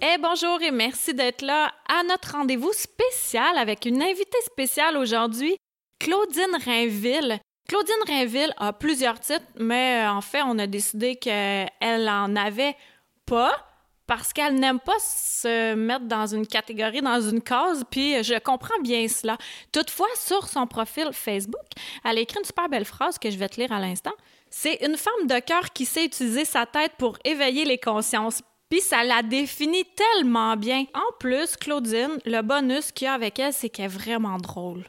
Eh bonjour et merci d'être là à notre rendez-vous spécial avec une invitée spéciale aujourd'hui, Claudine Rainville. Claudine Rainville a plusieurs titres, mais euh, en fait, on a décidé qu'elle en avait pas parce qu'elle n'aime pas se mettre dans une catégorie, dans une case, puis je comprends bien cela. Toutefois, sur son profil Facebook, elle a écrit une super belle phrase que je vais te lire à l'instant. C'est une femme de cœur qui sait utiliser sa tête pour éveiller les consciences. Puis ça la définit tellement bien. En plus, Claudine, le bonus qu'il y a avec elle, c'est qu'elle est vraiment drôle.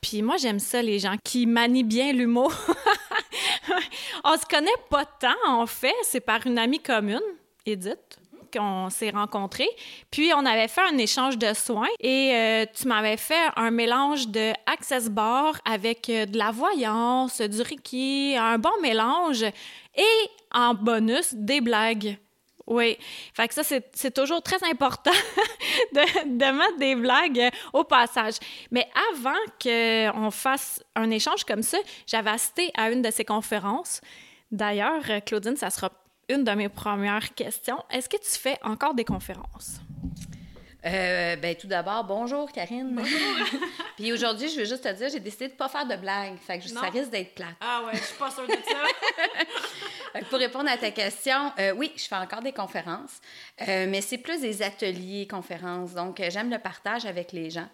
Puis moi, j'aime ça, les gens qui manient bien l'humour. on se connaît pas tant, en fait. C'est par une amie commune, Edith, qu'on s'est rencontrés. Puis on avait fait un échange de soins et euh, tu m'avais fait un mélange de Access Bar avec euh, de la voyance, du Reiki, un bon mélange et en bonus, des blagues. Oui. Fait que ça, c'est toujours très important de, de, mettre des blagues au passage. Mais avant qu'on fasse un échange comme ça, j'avais assisté à une de ces conférences. D'ailleurs, Claudine, ça sera une de mes premières questions. Est-ce que tu fais encore des conférences? Euh, ben, tout d'abord, bonjour Karine. Bonjour. Puis aujourd'hui, je veux juste te dire, j'ai décidé de ne pas faire de blagues. Fait que ça risque d'être plate. Ah ouais, je suis pas sûre de ça. pour répondre à ta question, euh, oui, je fais encore des conférences, euh, mais c'est plus des ateliers, conférences. Donc, euh, j'aime le partage avec les gens.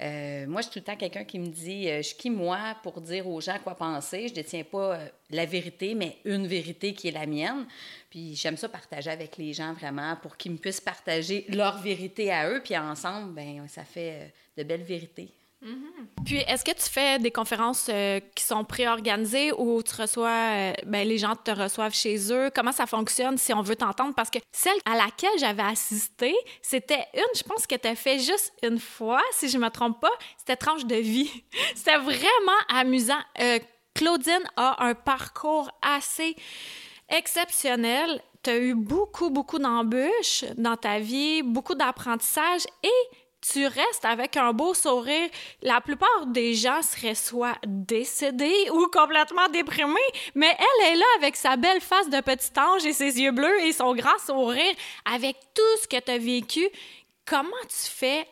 Moi, je suis tout le temps quelqu'un qui me dit Je suis qui, moi, pour dire aux gens quoi penser Je ne détiens pas la vérité, mais une vérité qui est la mienne. Puis j'aime ça partager avec les gens vraiment pour qu'ils me puissent partager leur vérité à eux. Puis ensemble, ben ça fait de belles vérités. Mm-hmm. Puis, est-ce que tu fais des conférences euh, qui sont préorganisées ou tu reçois, euh, ben, les gens te reçoivent chez eux? Comment ça fonctionne si on veut t'entendre? Parce que celle à laquelle j'avais assisté, c'était une, je pense que tu as fait juste une fois, si je me trompe pas, c'était Tranche de vie. c'était vraiment amusant. Euh, Claudine a un parcours assez exceptionnel. Tu as eu beaucoup, beaucoup d'embûches dans ta vie, beaucoup d'apprentissage et tu restes avec un beau sourire. La plupart des gens seraient soit décédés ou complètement déprimés, mais elle est là avec sa belle face de petit ange et ses yeux bleus et son grand sourire avec tout ce que tu as vécu. Comment tu fais,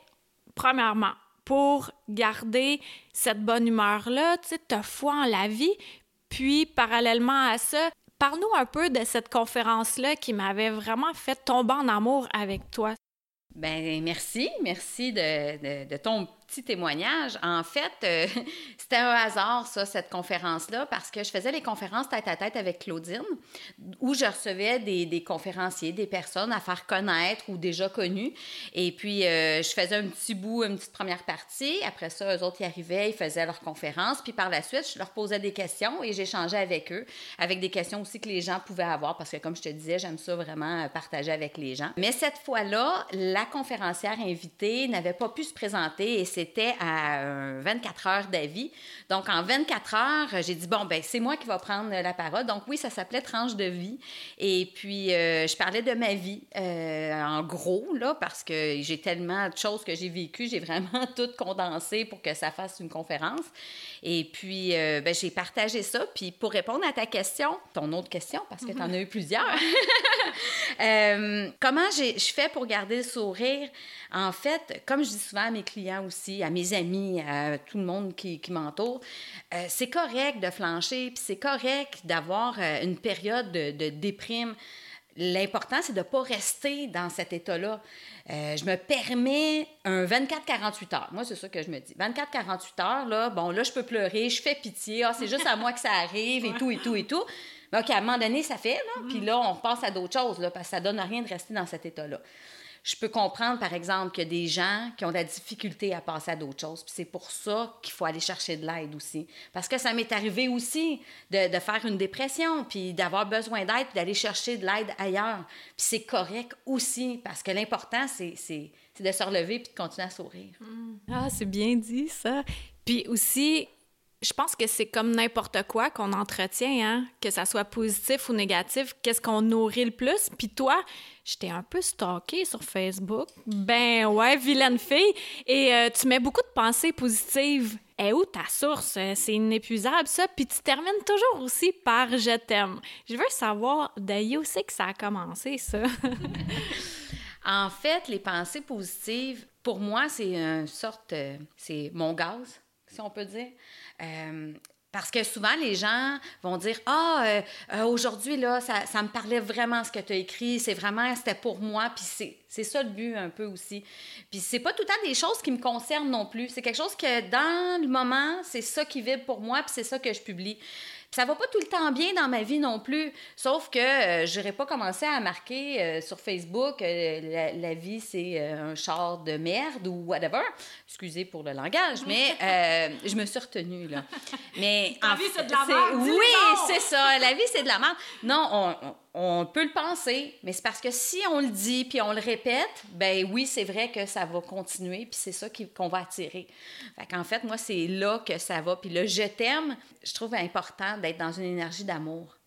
premièrement, pour garder cette bonne humeur-là, tu sais, foi en la vie, puis parallèlement à ça, Parle-nous un peu de cette conférence-là qui m'avait vraiment fait tomber en amour avec toi. Ben merci, merci de, de, de ton petit témoignage. En fait, euh, c'était un hasard, ça, cette conférence-là, parce que je faisais les conférences tête à tête avec Claudine, où je recevais des, conférenciers, des personnes à faire connaître ou déjà connues. Et puis, euh, je faisais un petit bout, une petite première partie. Après ça, eux autres, ils arrivaient, ils faisaient leur conférence. Puis par la suite, je leur posais des questions et j'échangeais avec eux, avec des questions aussi que les gens pouvaient avoir, parce que comme je te disais, j'aime ça vraiment partager avec les gens. Mais cette fois-là, la conférencière invitée n'avait pas pu se présenter et c'est c'était à 24 heures d'avis. Donc, en 24 heures, j'ai dit, bon, ben c'est moi qui va prendre la parole. Donc, oui, ça s'appelait Tranche de vie. Et puis, euh, je parlais de ma vie, euh, en gros, là, parce que j'ai tellement de choses que j'ai vécues, j'ai vraiment tout condensé pour que ça fasse une conférence. Et puis, euh, ben, j'ai partagé ça. Puis, pour répondre à ta question, ton autre question, parce que tu en as eu plusieurs, comment je fais pour garder le sourire? En fait, comme je dis souvent à mes clients aussi, à mes amis, à tout le monde qui, qui m'entoure, euh, c'est correct de flancher, puis c'est correct d'avoir euh, une période de, de déprime. L'important, c'est de ne pas rester dans cet état-là. Euh, je me permets un 24-48 heures. Moi, c'est ça que je me dis. 24-48 heures, là, bon, là, je peux pleurer, je fais pitié, ah, c'est juste à moi que ça arrive, et tout, et tout, et tout. Mais OK, à un moment donné, ça fait, là, puis là, on repasse à d'autres choses, là, parce que ça donne rien de rester dans cet état-là. Je peux comprendre, par exemple, qu'il y a des gens qui ont de la difficulté à passer à d'autres choses. Puis c'est pour ça qu'il faut aller chercher de l'aide aussi. Parce que ça m'est arrivé aussi de, de, faire une dépression, puis d'avoir besoin d'aide, puis d'aller chercher de l'aide ailleurs. Puis c'est correct aussi, parce que l'important, c'est de se relever puis de continuer à sourire. Ah, c'est bien dit, ça. Puis aussi, je pense que c'est comme n'importe quoi qu'on entretient, hein? que ça soit positif ou négatif, qu'est-ce qu'on nourrit le plus. Puis toi, j'étais un peu stalkée sur Facebook. Ben ouais, vilaine fille. Et euh, tu mets beaucoup de pensées positives. Et où ta source? C'est inépuisable, ça. Puis tu termines toujours aussi par « je t'aime ». Je veux savoir de où c'est que ça a commencé, ça. en fait, les pensées positives, pour moi, c'est une sorte... Euh, c'est mon gaz, si on peut dire. Euh, parce que souvent, les gens vont dire Ah, euh, euh, aujourd'hui, là, ça, me parlait vraiment ce que tu as écrit, c'est vraiment, c'était pour moi, puis c'est ça le but un peu aussi. Puis c'est pas tout le temps des choses qui me concernent non plus. C'est quelque chose que dans le moment, c'est ça qui vibre pour moi, puis c'est ça que je publie ça va pas tout le temps bien dans ma vie non plus. Sauf que euh, je n'aurais pas commencé à marquer euh, sur Facebook euh, la, vie, c'est un char de merde ou whatever. Excusez pour le langage, mais je me suis retenue, là. Mais la vie, c'est de la merde. Oui, c'est ça. La vie, c'est de la merde. Non, on on peut le penser, mais c'est parce que si on le dit puis on le répète, ben oui, c'est vrai que ça va continuer puis c'est ça qu'on va attirer. Fait qu'en fait, moi, c'est là que ça va. Puis le je t'aime, je trouve important d'être dans une énergie d'amour.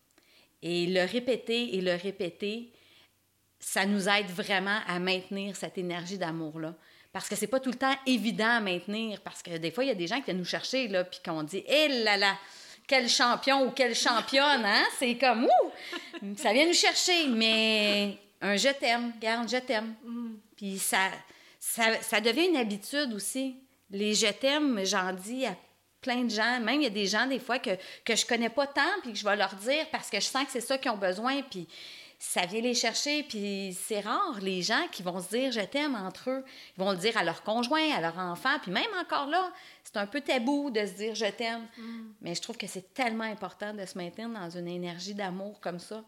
Et le répéter et le répéter, ça nous aide vraiment à maintenir cette énergie d'amour-là. Parce que c'est pas tout le temps évident à maintenir, parce que des fois, il y a des gens qui viennent nous chercher, là, puis qu'on dit, hé là là, quel champion ou quelle championne, hein? C'est comme, ouh! Ça vient nous chercher, mais un je t'aime, garde, je t'aime. Mm. Puis ça, ça, devient une habitude aussi. Les je t'aime, j'en dis à plein de gens. Même il y a des gens, des fois, que, que je connais pas tant, puis que je vais leur dire parce que je sens que c'est ça qu'ils ont besoin, puis ça vient les chercher, puis c'est rare, les gens qui vont se dire je t'aime entre eux. Ils vont le dire à leur conjoint, à leur enfant, puis même encore là, c'est un peu tabou de se dire je t'aime. Mm. Mais je trouve que c'est tellement important de se maintenir dans une énergie d'amour comme ça.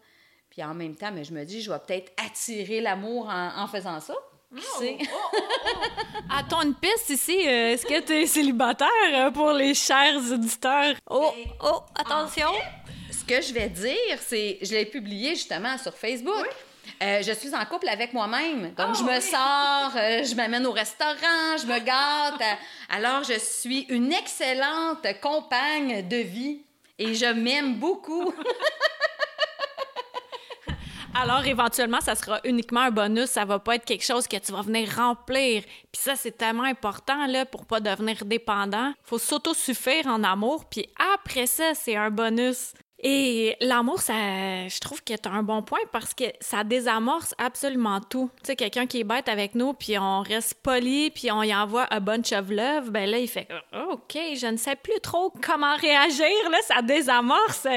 Puis en même temps, mais je me dis, je vais peut-être attirer l'amour en, faisant ça. Qui oh, sait? Oh, oh, Attends une piste ici. Euh, est-ce que tu es célibataire euh, pour les chers auditeurs? Oh, oh, attention! ce que je vais dire, c'est, je l'ai publié justement sur Facebook. Euh, je suis en couple avec moi-même. Donc, je me sors, euh, je m'amène au restaurant, je me gâte. alors, je suis une excellente compagne de vie et je m'aime beaucoup. Alors, éventuellement, ça sera uniquement un bonus. Ça va pas être quelque chose que tu vas venir remplir. Puis ça, c'est tellement important, là, pour pas devenir dépendant. Faut s'autosuffire en amour. Puis après ça, c'est un bonus. Et l'amour, ça, je trouve que tu un bon point parce que ça désamorce absolument tout. Tu sais, quelqu'un qui est bête avec nous, puis on reste poli, puis on y envoie un bunch of love, ben là, il fait oh, OK, je ne sais plus trop comment réagir, là, ça désamorce.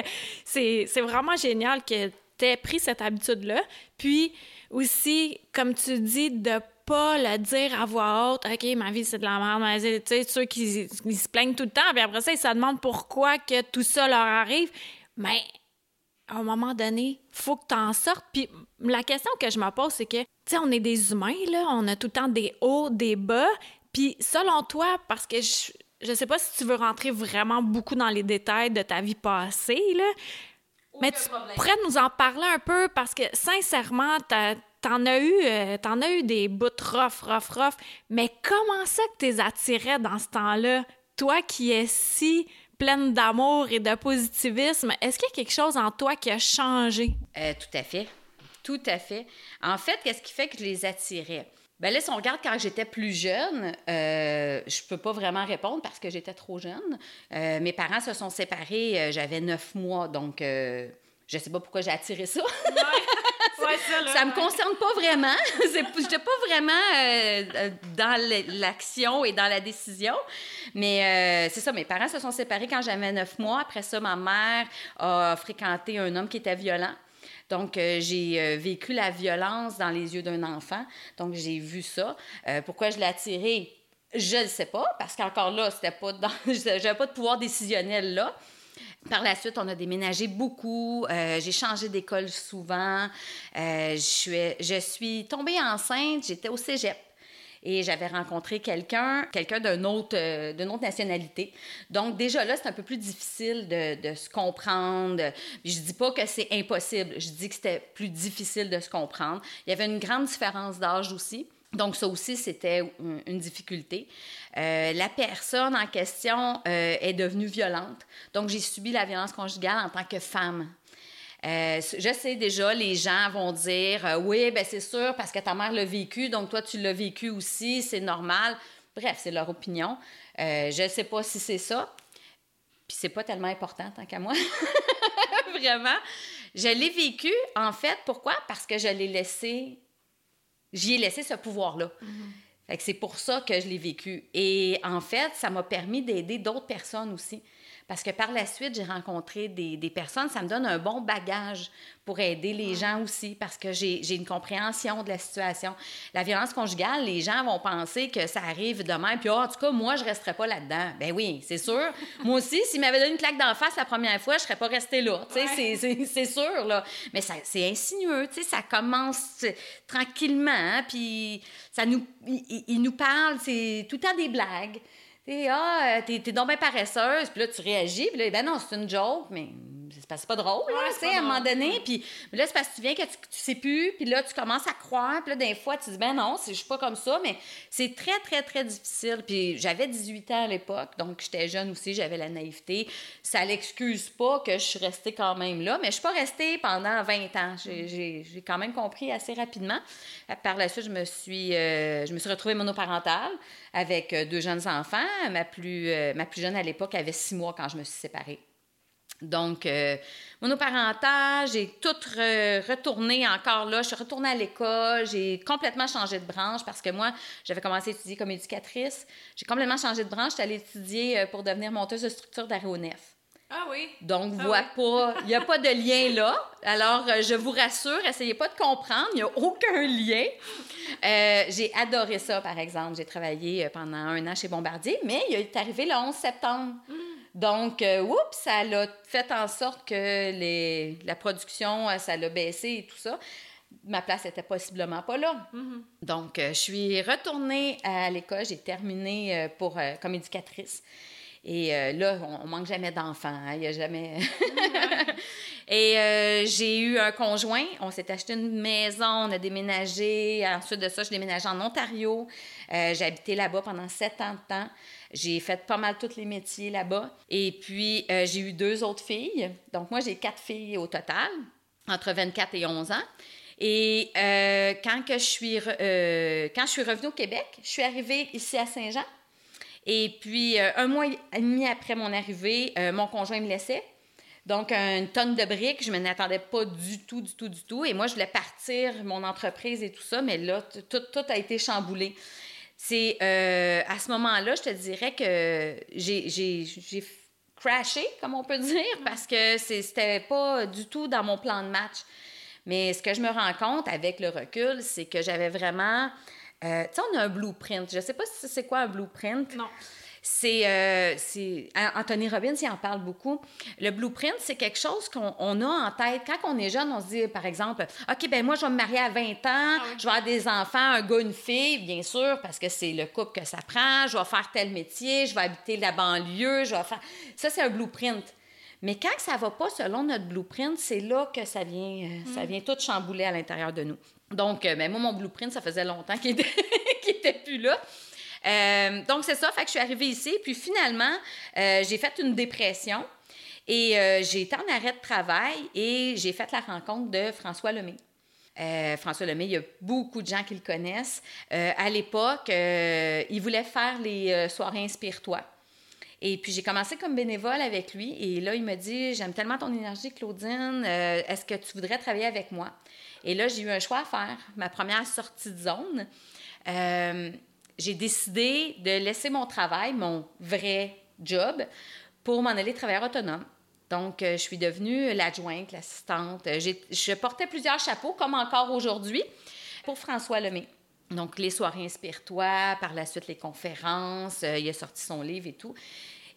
C'est, c'est vraiment génial que tu aies pris cette habitude-là. Puis aussi, comme tu dis, de pas le dire à voix haute, OK, ma vie, c'est de la merde, tu sais, ceux qui, qui, se plaignent tout le temps, puis après ça, ils se demandent pourquoi que tout ça leur arrive mais à un moment donné, faut que tu en sortes. Puis la question que je me pose, c'est que, tu sais, on est des humains, là, on a tout le temps des hauts, des bas. Puis selon toi, parce que je, je sais pas si tu veux rentrer vraiment beaucoup dans les détails de ta vie passée, là, mais tu pourrais nous en parler un peu parce que sincèrement, t'en as eu, euh, en as eu des bouts rough, rough, rough. Mais comment ça que t'es attiré dans ce temps-là? Toi qui es si pleine d'amour et de positivisme. Est-ce qu'il y a quelque chose en toi qui a changé? Euh, tout à fait. Tout à fait. En fait, qu'est-ce qui fait que je les attirais? Ben là, si on regarde quand j'étais plus jeune, euh, je peux pas vraiment répondre parce que j'étais trop jeune. Euh, mes parents se sont séparés, euh, j'avais neuf mois, donc je sais pas pourquoi j'ai attiré ça. Ça, me concerne pas vraiment. J'étais pas vraiment euh, dans l'action et dans la décision. Mais euh, c'est ça, mes parents se sont séparés quand j'avais neuf mois. Après ça, ma mère a fréquenté un homme qui était violent. Donc, euh, j'ai vécu la violence dans les yeux d'un enfant. Donc, j'ai vu ça. pourquoi je l'ai attiré? Je ne sais pas, parce qu'encore là, c'était pas dans... j'avais pas de pouvoir décisionnel là. Par la suite, on a déménagé beaucoup. Euh, j'ai changé d'école souvent. Euh, je, suis, tombée enceinte. J'étais au cégep et j'avais rencontré quelqu'un, quelqu'un d'une autre, euh, d'une autre nationalité. Donc, déjà là, c'est un peu plus difficile de, de, se comprendre. Je dis pas que c'est impossible, je dis que c'était plus difficile de se comprendre. Il y avait une grande différence d'âge aussi. Donc, ça aussi, c'était une difficulté. Euh, la personne en question euh, est devenue violente. Donc, j'ai subi la violence conjugale en tant que femme. Euh, je sais déjà, les gens vont dire Oui, ben c'est sûr, parce que ta mère l'a vécu, donc toi, tu l'as vécu aussi, c'est normal. Bref, c'est leur opinion. je ne sais pas si c'est ça. Puis c'est pas tellement important tant qu'à moi. Vraiment. Je l'ai vécu, en fait, pourquoi? Parce que je l'ai laissé J'y ai laissé ce pouvoir-là. Mm-hmm. c'est pour ça que je l'ai vécu. Et en fait, ça m'a permis d'aider d'autres personnes aussi. Parce que par la suite, j'ai rencontré des, des, personnes. Ça me donne un bon bagage pour aider les gens aussi, parce que j'ai une compréhension de la situation. La violence conjugale, les gens vont penser que ça arrive demain, puis oh, en tout cas, moi, je ne resterai pas là-dedans. Ben oui, c'est sûr. moi aussi, s'il m'avait donné une claque d'en face la première fois, je ne serais pas restée là. C'est sûr, là. Mais c'est insinueux, tu sais, ça commence tranquillement, hein, puis ça nous, il nous parle, c'est tout le temps des blagues. T'es, ah, t'es, t'es donc bien paresseuse, puis là, tu réagis, puis là, ben non, c'est une joke, mais c'est pas drôle, là, tu sais, à un moment donné. Puis là, c'est parce que tu viens que tu, tu sais plus, puis là, tu commences à croire, puis là, des fois, tu dis, ben non, je suis pas comme ça, mais c'est très, très, très difficile. Puis j'avais 18 ans à l'époque, donc j'étais jeune aussi, j'avais la naïveté. Ça l'excuse pas que je suis restée quand même là, mais je suis pas restée pendant 20 ans. J'ai, quand même compris assez rapidement. Par la suite, je me suis, euh, je me suis retrouvée monoparentale avec euh, deux jeunes enfants. Ma plus, euh, ma plus jeune à l'époque avait six mois quand je me suis séparée. Donc, euh, j'ai tout retourné encore là. Je suis retournée à l'école, j'ai complètement changé de branche parce que moi, j'avais commencé à étudier comme éducatrice. J'ai complètement changé de branche. J'étais allée étudier euh, pour devenir monteuse de structure d'aéronef. Ah oui. Donc, ah pas, il n'y a pas de lien là. Alors, euh, je vous rassure, essayez pas de comprendre, il n'y a aucun lien. Euh, j'ai adoré ça, par exemple. J'ai travaillé pendant un an chez Bombardier, mais il est arrivé le 11 septembre. Mm. Donc, euh, oups, ça a fait en sorte que les, la production, euh, ça l'a baissé et tout ça. Ma place était possiblement pas là. Mm-hmm. Donc, euh, je suis retournée à l'école. J'ai terminé pour, comme éducatrice. Et là, on, manque jamais d'enfants. Hein, il n'y a jamais. et j'ai eu un conjoint. On s'est acheté une maison, on a déménagé. Ensuite de ça, je déménagé en Ontario. j'ai habité là-bas pendant sept ans de temps. J'ai fait pas mal tous les métiers là-bas. Et puis, euh, j'ai eu deux autres filles. Donc, moi, j'ai quatre filles au total, entre 24 et 11 ans. Et euh, quand, que je suis euh, quand je suis revenue au Québec, je suis arrivée ici à Saint-Jean. Et puis, un mois et demi après mon arrivée, mon conjoint me laissait. Donc, une tonne de briques, je ne m'attendais pas du tout, du tout, du tout. Et moi, je voulais partir, mon entreprise et tout ça, mais là, tout, tout a été chamboulé c'est euh, à ce moment-là, je te dirais que j'ai crashé, comme on peut dire, parce que c'était pas du tout dans mon plan de match. Mais ce que je me rends compte avec le recul, c'est que j'avais vraiment. Euh, tu sais, on a un blueprint. Je sais pas si c'est quoi un blueprint. Non. C'est, euh, Anthony Robbins, il en parle beaucoup. Le blueprint, c'est quelque chose qu'on a en tête. Quand on est jeune, on se dit, par exemple, OK, ben moi, je vais me marier à 20 ans, ah je vais avoir des enfants, un gars, une fille, bien sûr, parce que c'est le couple que ça prend. Je vais faire tel métier, je vais habiter la banlieue, je vais faire... Ça, c'est un blueprint. Mais quand ça va pas selon notre blueprint, c'est là que ça vient, euh, ça mm. vient tout chambouler à l'intérieur de nous. Donc, euh, ben, moi, mon blueprint, ça faisait longtemps qu'il n'était plus là. Euh, donc, c'est ça. Fait que je suis arrivée ici. Puis finalement, euh, j'ai fait une dépression. Et j'ai été en arrêt de travail et j'ai fait la rencontre de François Lemay. François Lemay, il y a beaucoup de gens qui le connaissent. à l'époque, il voulait faire les soirées Inspire-toi. Et puis, j'ai commencé comme bénévole avec lui. Et là, il m'a dit J'aime tellement ton énergie, Claudine. Est-ce que tu voudrais travailler avec moi? Et là, j'ai eu un choix à faire. Ma première sortie de zone j'ai décidé de laisser mon travail, mon vrai job, pour m'en aller travailler autonome. Donc, euh, je suis devenue l'adjointe, l'assistante. Euh, je portais plusieurs chapeaux, comme encore aujourd'hui, pour François Lemay. Donc, les soirées Inspire-toi, par la suite les conférences, euh, il a sorti son livre et tout.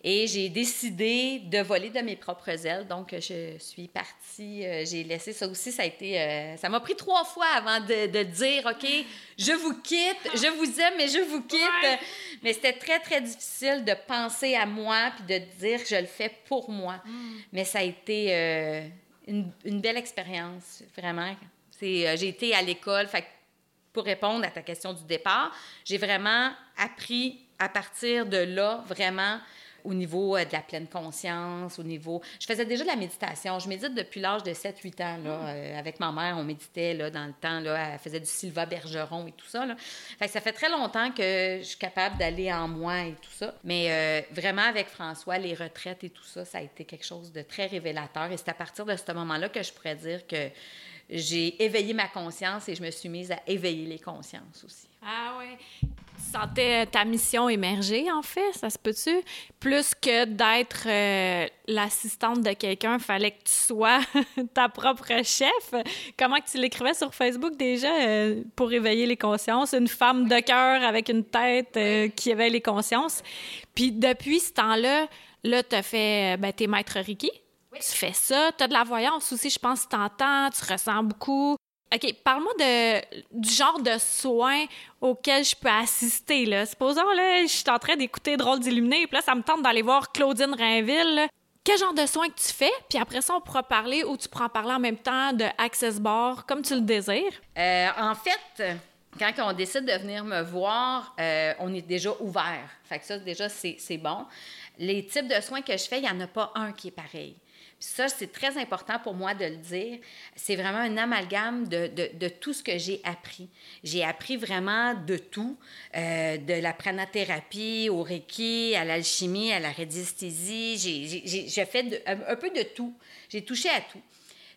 Et j'ai décidé de voler de mes propres ailes. Donc, je suis partie. Euh, j'ai laissé ça aussi. Ça a été. Euh, ça m'a pris trois fois avant de, dire OK, je vous quitte, je vous aime, mais je vous quitte. Mais c'était très, très difficile de penser à moi puis de dire que je le fais pour moi. Mm. Mais ça a été euh, une, belle expérience, vraiment. j'ai été à l'école. Fait pour répondre à ta question du départ, j'ai vraiment appris à partir de là, vraiment, au niveau euh, de la pleine conscience, au niveau... Je faisais déjà de la méditation. Je médite depuis l'âge de 7-8 ans. Là, ah. euh, avec ma mère, on méditait là, dans le temps. Là, elle faisait du Sylva Bergeron et tout ça. Là. Fait que ça fait très longtemps que je suis capable d'aller en moi et tout ça. Mais euh, vraiment, avec François, les retraites et tout ça, ça a été quelque chose de très révélateur. Et c'est à partir de ce moment-là que je pourrais dire que j'ai éveillé ma conscience et je me suis mise à éveiller les consciences aussi. Ah oui. Tu sentais ta mission émerger, en fait, ça se peut-tu? Plus que d'être euh, l'assistante de quelqu'un, fallait que tu sois ta propre chef. Comment que tu l'écrivais sur Facebook déjà euh, pour éveiller les consciences? Une femme de cœur avec une tête euh, qui éveille les consciences. Puis depuis ce temps-là, là, tu as fait, ben, tes maîtres Ricky. Tu fais ça, tu as de la voyance aussi, je pense, tu t'entends, tu ressens beaucoup. OK, parle-moi de, du genre de soins auxquels je peux assister. Là. Supposons, là, je suis en train d'écouter Drôle d'illuminé, puis là, ça me tente d'aller voir Claudine Rainville. Quel genre de soins que tu fais? Puis après ça, on pourra parler ou tu pourras en parler en même temps de Access Bar, comme tu le désires. Euh, en fait, quand on décide de venir me voir, euh, on est déjà ouvert. Fait que ça, déjà, c'est bon. Les types de soins que je fais, il n'y en a pas un qui est pareil ça, c'est très important pour moi de le dire. C'est vraiment un amalgame de, tout ce que j'ai appris. J'ai appris vraiment de tout, euh, de la pranothérapie au Reiki, à l'alchimie, à la radiesthésie. J'ai fait un, peu de tout. J'ai touché à tout.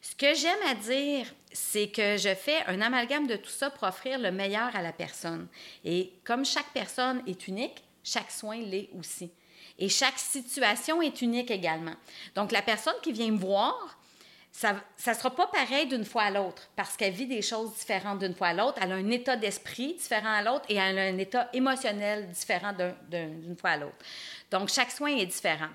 Ce que j'aime à dire, c'est que je fais un amalgame de tout ça pour offrir le meilleur à la personne. Et comme chaque personne est unique, chaque soin l'est aussi. Et chaque situation est unique également. Donc, la personne qui vient me voir, ça ne sera pas pareil d'une fois à l'autre parce qu'elle vit des choses différentes d'une fois à l'autre. Elle a un état d'esprit différent à l'autre et elle a un état émotionnel différent d'une fois à l'autre. Donc, chaque soin est différent.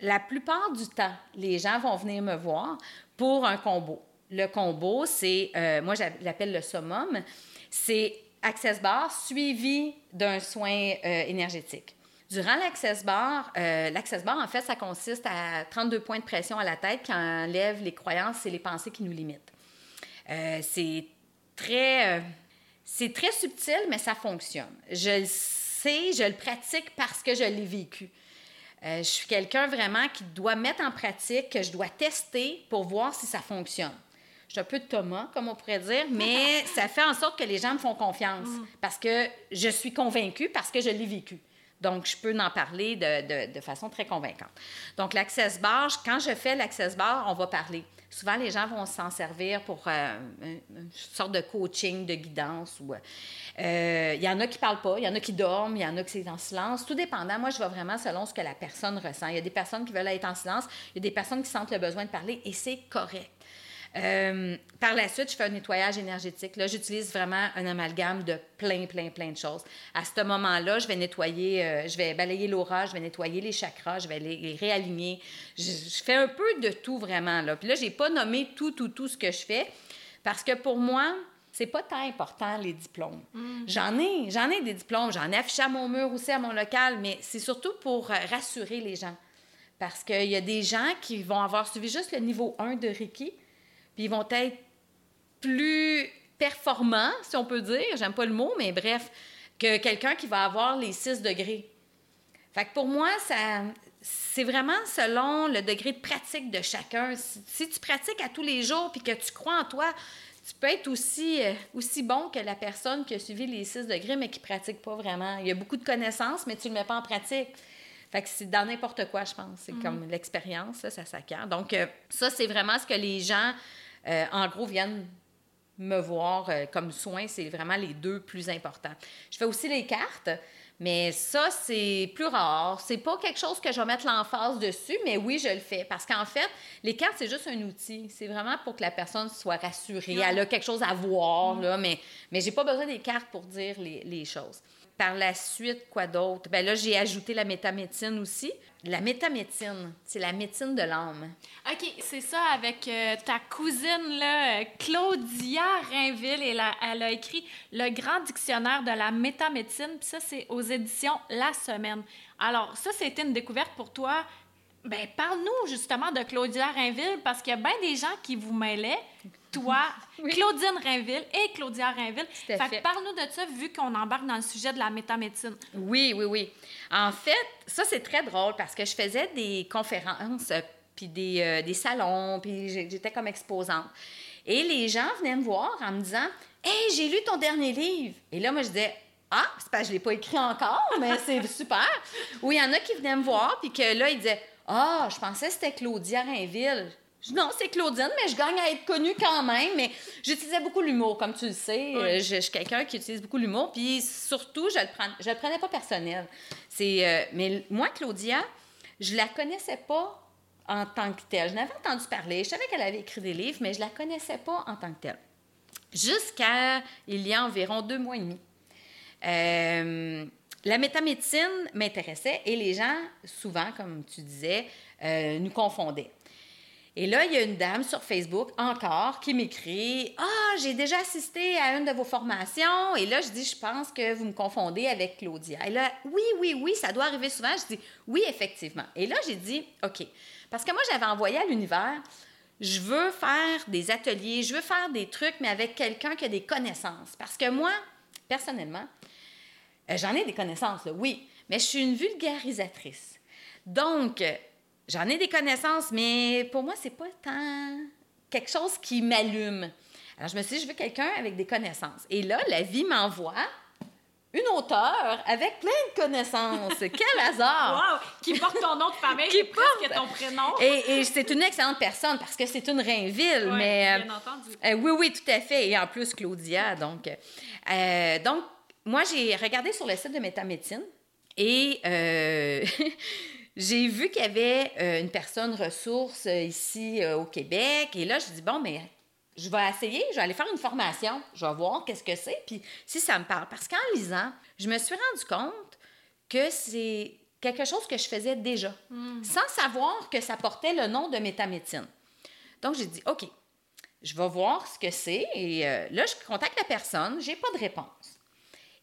La plupart du temps, les gens vont venir me voir pour un combo. Le combo, c'est, euh, moi, j'appelle le summum, c'est access bar suivi d'un soin euh, énergétique. Durant l'access bar, euh, l'access bar, en fait, ça consiste à 32 points de pression à la tête qui enlève les croyances et les pensées qui nous limitent. Euh, c'est très, euh, c'est très subtil, mais ça fonctionne. Je le sais, je le pratique parce que je l'ai vécu. je suis quelqu'un vraiment qui doit mettre en pratique, que je dois tester pour voir si ça fonctionne. Je suis un peu de Thomas, comme on pourrait dire, mais ça fait en sorte que les gens me font confiance mm. parce que je suis convaincue, parce que je l'ai vécu. Donc, je peux en parler de, façon très convaincante. Donc, l'access bar, quand je fais l'access bar, on va parler. Souvent, les gens vont s'en servir pour euh, une sorte de coaching, de guidance. Euh, il y en a qui ne parlent pas, il y en a qui dorment, il y en a qui sont en silence. Tout dépendant. Moi, je vais vraiment selon ce que la personne ressent. Il y a des personnes qui veulent être en silence, il y a des personnes qui sentent le besoin de parler et c'est correct. Euh, par la suite, je fais un nettoyage énergétique. Là, j'utilise vraiment un amalgame de plein, plein, plein de choses. À ce moment-là, je vais nettoyer, euh, je vais balayer l'aura, je vais nettoyer les chakras, je vais les, réaligner. Je, fais un peu de tout vraiment. Là. Puis là, je n'ai pas nommé tout, tout, tout ce que je fais parce que pour moi, c'est pas tant important les diplômes. Mm. J'en ai, j'en ai des diplômes, j'en ai affiché à mon mur aussi à mon local, mais c'est surtout pour euh, rassurer les gens. Parce qu'il y a des gens qui vont avoir suivi juste le niveau 1 de Reiki, puis ils vont être plus performants, si on peut dire, j'aime pas le mot, mais bref, que quelqu'un qui va avoir les 6 degrés. Fait que pour moi, ça, c'est vraiment selon le degré de pratique de chacun. Si, tu pratiques à tous les jours puis que tu crois en toi, tu peux être aussi, euh, aussi bon que la personne qui a suivi les 6 degrés mais qui pratique pas vraiment. Il y a beaucoup de connaissances, mais tu ne le mets pas en pratique. Fait que c'est dans n'importe quoi, je pense. C'est mm-hmm. comme l'expérience, ça, ça s'acquiert. Donc, euh, ça, c'est vraiment ce que les gens euh, en gros, viennent me voir euh, comme soin. C'est vraiment les deux plus importants. Je fais aussi les cartes. Mais ça, c'est plus rare. C'est pas quelque chose que je vais mettre l'emphase dessus, mais oui, je le fais. Parce qu'en fait, les cartes, c'est juste un outil. C'est vraiment pour que la personne soit rassurée. Elle a quelque chose à voir, mm. là, mais, mais j'ai pas besoin des cartes pour dire les, les choses. Par la suite, quoi d'autre? Ben là, j'ai ajouté la métamédecine aussi. La métamédecine, c'est la médecine de l'âme. OK, c'est ça avec euh, ta cousine, là, Claudia Rainville. Et elle a écrit Le grand dictionnaire de la métamédecine. Puis ça, c'est aux éditions La Semaine. Alors, ça, c'était une découverte pour toi Ben, parle-nous justement de Claudia Rainville, parce qu'il y a bien des gens qui vous mêlaient. Toi, Claudine Rainville et Claudia Rainville. Fait. parle-nous de ça, vu qu'on embarque dans le sujet de la métamédecine. Oui, oui, oui. En fait, ça, c'est très drôle parce que je faisais des conférences, euh, puis des, euh, des salons, puis j'étais comme exposante. Et les gens venaient me voir en me disant Hey, j'ai lu ton dernier livre. Et là, moi, je disais Ah, c'est que je ne l'ai pas écrit encore, mais c'est super. Ou il y en a qui venaient me voir, puis que là, ils disaient Ah, je pensais que c'était Claudia Rainville. Non, c'est Claudine, mais je gagne à être connue quand même. Mais j'utilisais beaucoup l'humour, comme tu le sais. Oui. Euh, je, je suis quelqu'un qui utilise beaucoup l'humour. Puis surtout, je le, je le prenais pas personnel. C'est, euh, mais moi, Claudia, je la connaissais pas en tant que telle. Je n'avais entendu parler. Je savais qu'elle avait écrit des livres, mais je la connaissais pas en tant que telle. Jusqu'à il y a environ deux mois et demi. Euh, la métamédecine m'intéressait et les gens, souvent, comme tu disais, euh, nous confondaient. Et là, il y a une dame sur Facebook, encore, qui m'écrit Ah, j'ai déjà assisté à une de vos formations. Et là, je dis Je pense que vous me confondez avec Claudia. Et là, oui, oui, oui, ça doit arriver souvent. Je dis Oui, effectivement. Et là, j'ai dit OK. Parce que moi, j'avais envoyé à l'univers Je veux faire des ateliers, je veux faire des trucs, mais avec quelqu'un qui a des connaissances. Parce que moi, personnellement, euh, J'en ai des connaissances, là, oui, mais je suis une vulgarisatrice. Donc, euh, j'en ai des connaissances, mais pour moi, c'est pas tant quelque chose qui m'allume. Alors, je me suis dit, je veux quelqu'un avec des connaissances. Et là, la vie m'envoie une auteure avec plein de connaissances. Quel hasard! Wow! Qui porte ton nom de famille, Qui presque porte- ton prénom. Et, et c'est une excellente personne parce que c'est une Rainville, Ouais, mais... bien entendu. euh, oui, oui, tout à fait. Et en plus, Claudia. Donc, euh, donc moi, j'ai regardé sur le site de Métamédecine et euh, j'ai vu qu'il y avait euh, une personne ressource euh, ici au Québec. Et là, je dis, bon, mais je vais essayer, je vais aller faire une formation. Je vais voir qu'est-ce que c'est, puis si ça me parle. Parce qu'en lisant, je me suis rendu compte que c'est quelque chose que je faisais déjà, sans savoir que ça portait le nom de métamédecine. Donc, j'ai dit, OK, je vais voir ce que c'est. Et euh, là, je contacte la personne, j'ai pas de réponse.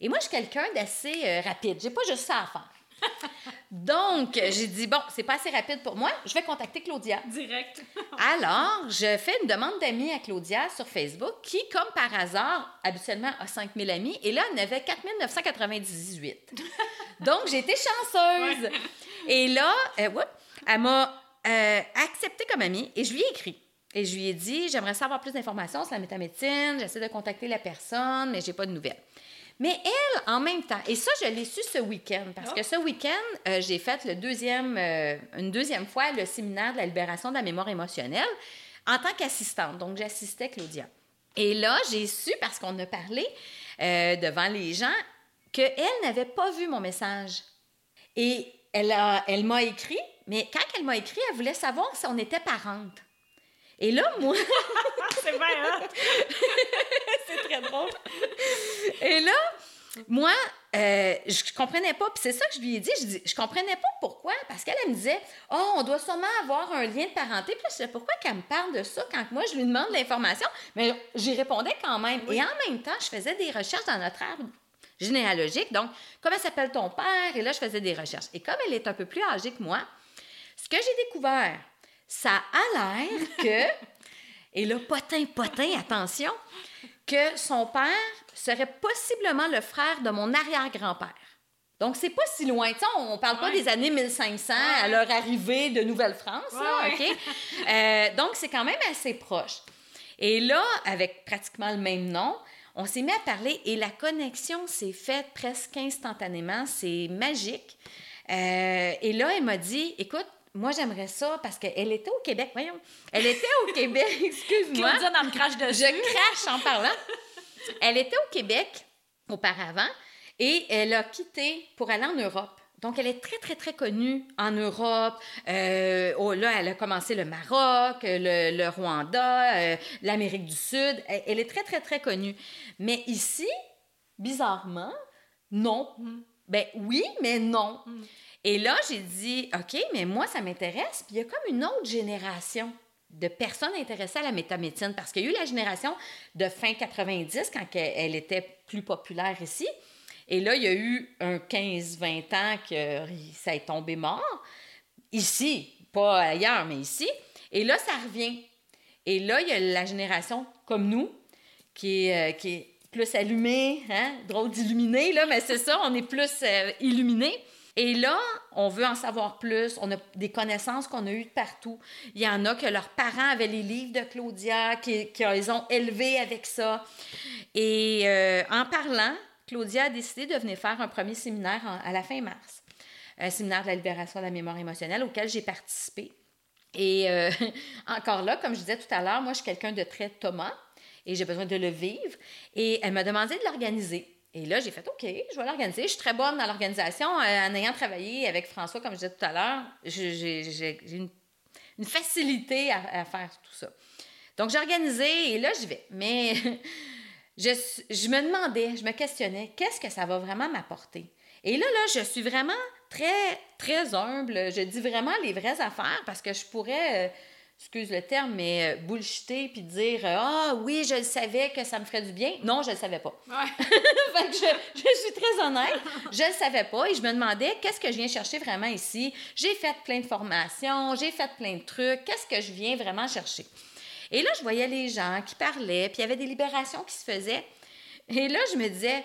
Et moi, je suis quelqu'un d'assez euh, rapide. J'ai pas juste ça à faire. Donc, j'ai dit, bon, c'est pas assez rapide pour moi, je vais contacter Claudia. Direct. Alors, je fais une demande d'amis à Claudia sur Facebook, qui, comme par hasard, habituellement a 5000 amis, et là, elle en avait 4998. Donc, j'ai été chanceuse. Et là, euh, ouais, elle m'a euh, acceptée comme amie, et je lui ai écrit. Et je lui ai dit, j'aimerais savoir plus d'informations sur la métamédecine, j'essaie de contacter la personne, mais j'ai pas de nouvelles. Mais elle, en même temps, et ça, je l'ai su ce week-end, parce Oh. que ce week-end, euh, j'ai fait le deuxième, euh, une deuxième fois le séminaire de la libération de la mémoire émotionnelle en tant qu'assistante. Donc, j'assistais Claudia. Et là, j'ai su, parce qu'on a parlé euh, devant les gens, qu'elle n'avait pas vu mon message. Et elle, a- elle m'a écrit, mais quand elle m'a écrit, elle voulait savoir si on était parentes. Et là, moi, C'est bien, hein? c'est très drôle. Et là, moi, euh, je comprenais pas. Puis c'est ça que je lui ai dit. Je dis, je comprenais pas pourquoi. Parce qu'elle elle me disait, oh, on doit sûrement avoir un lien de parenté. Puis là, je disais, pourquoi qu'elle me parle de ça quand moi, je lui demande l'information? Mais j'y répondais quand même. Et en même temps, je faisais des recherches dans notre arbre généalogique. Donc, comment s'appelle ton père? Et là, je faisais des recherches. Et comme elle est un peu plus âgée que moi, ce que j'ai découvert, ça a l'air que, et là, potin, potin, attention, que son père serait possiblement le frère de mon arrière-grand-père. Donc, c'est pas si loin. Tu sais, on parle pas Ouais. des années 1500 à leur arrivée de Nouvelle-France, Ouais, ouais. OK? Euh, donc, c'est quand même assez proche. Et là, avec pratiquement le même nom, on s'est mis à parler et la connexion s'est faite presque instantanément. C'est magique. Euh, et là, elle m'a dit, écoute, moi, j'aimerais ça parce qu'elle était au Québec. Voyons. Elle était au Québec, excuse-moi. Claudia, dans me crache dessus. Je crache en parlant. Elle était au Québec auparavant et elle a quitté pour aller en Europe. Donc, elle est très, très, très connue en Europe. Euh, oh, là, elle a commencé le Maroc, le, le Rwanda, euh, l'Amérique du Sud. Elle, elle est très, très, très connue. Mais ici, bizarrement, non. Ben oui, mais non. Et là, j'ai dit, OK, mais moi, ça m'intéresse. Puis il y a comme une autre génération de personnes intéressées à la métamédecine parce qu'il y a eu la génération de fin 90 quand elle, était plus populaire ici. Et là, il y a eu un 15-20 ans que ça est tombé mort. Ici, pas ailleurs, mais ici. Et là, ça revient. Et là, il y a la génération comme nous, qui est, euh, qui est plus allumée, hein? drôle d'illuminer, là, mais c'est ça, on est plus euh, illuminé. Et là, on veut en savoir plus. On a des connaissances qu'on a eues de partout. Il y en a que leurs parents avaient les livres de Claudia, qui, qui les ont élevés avec ça. Et euh, en parlant, Claudia a décidé de venir faire un premier séminaire à la fin mars. Un séminaire de la libération de la mémoire émotionnelle auquel j'ai participé. Et euh, encore là, comme je disais tout à l'heure, moi, je suis quelqu'un de très Thomas et j'ai besoin de le vivre. Et elle m'a demandé de l'organiser. Et là, j'ai fait OK, je vais l'organiser. Je suis très bonne dans l'organisation. Euh, en ayant travaillé avec François, comme je disais tout à l'heure, j'ai une, facilité à, faire tout ça. Donc, j'ai organisé et là, j'y vais. Mais je, je me demandais, je me questionnais, qu'est-ce que ça va vraiment m'apporter? Et là, là, je suis vraiment très, très humble. Je dis vraiment les vraies affaires parce que je pourrais. Euh, excuse le terme, mais euh, bullshiter puis dire Ah oui, je le savais que ça me ferait du bien. Non, je le savais pas. fait que je, suis très honnête. Je le savais pas et je me demandais qu'est-ce que je viens chercher vraiment ici? J'ai fait plein de formations, j'ai fait plein de trucs. Qu'est-ce que je viens vraiment chercher? Et là, je voyais les gens qui parlaient, puis il y avait des libérations qui se faisaient. Et là, je me disais,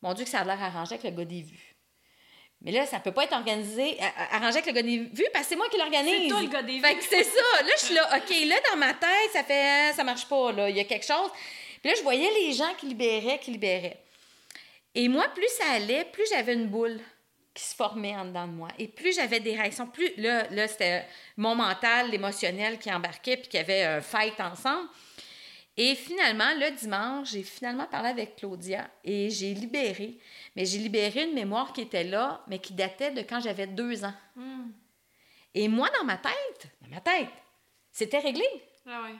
mon Dieu, que ça a l'air arrangé avec le gars des vues. Mais là, ça peut pas être organisé, arrangé avec le gars des vues parce que c'est moi qui l'organise. C'est toi le gars des vues. Fait que c'est ça. Là, je suis là, OK, là, dans ma tête, ça fait, ça marche pas, là. Il y a quelque chose. Puis là, je voyais les gens qui libéraient, qui libéraient. Et moi, plus ça allait, plus j'avais une boule qui se formait en dedans de moi. Et plus j'avais des réactions, plus là, là c'était mon mental, l'émotionnel qui embarquait, puis qui avait un fight ensemble. Et finalement, le dimanche, j'ai finalement parlé avec Claudia et j'ai libéré. Mais j'ai libéré une mémoire qui était là, mais qui datait de quand j'avais deux ans. Hmm. Et moi, dans ma tête, dans ma tête, c'était réglé. Ah ouais.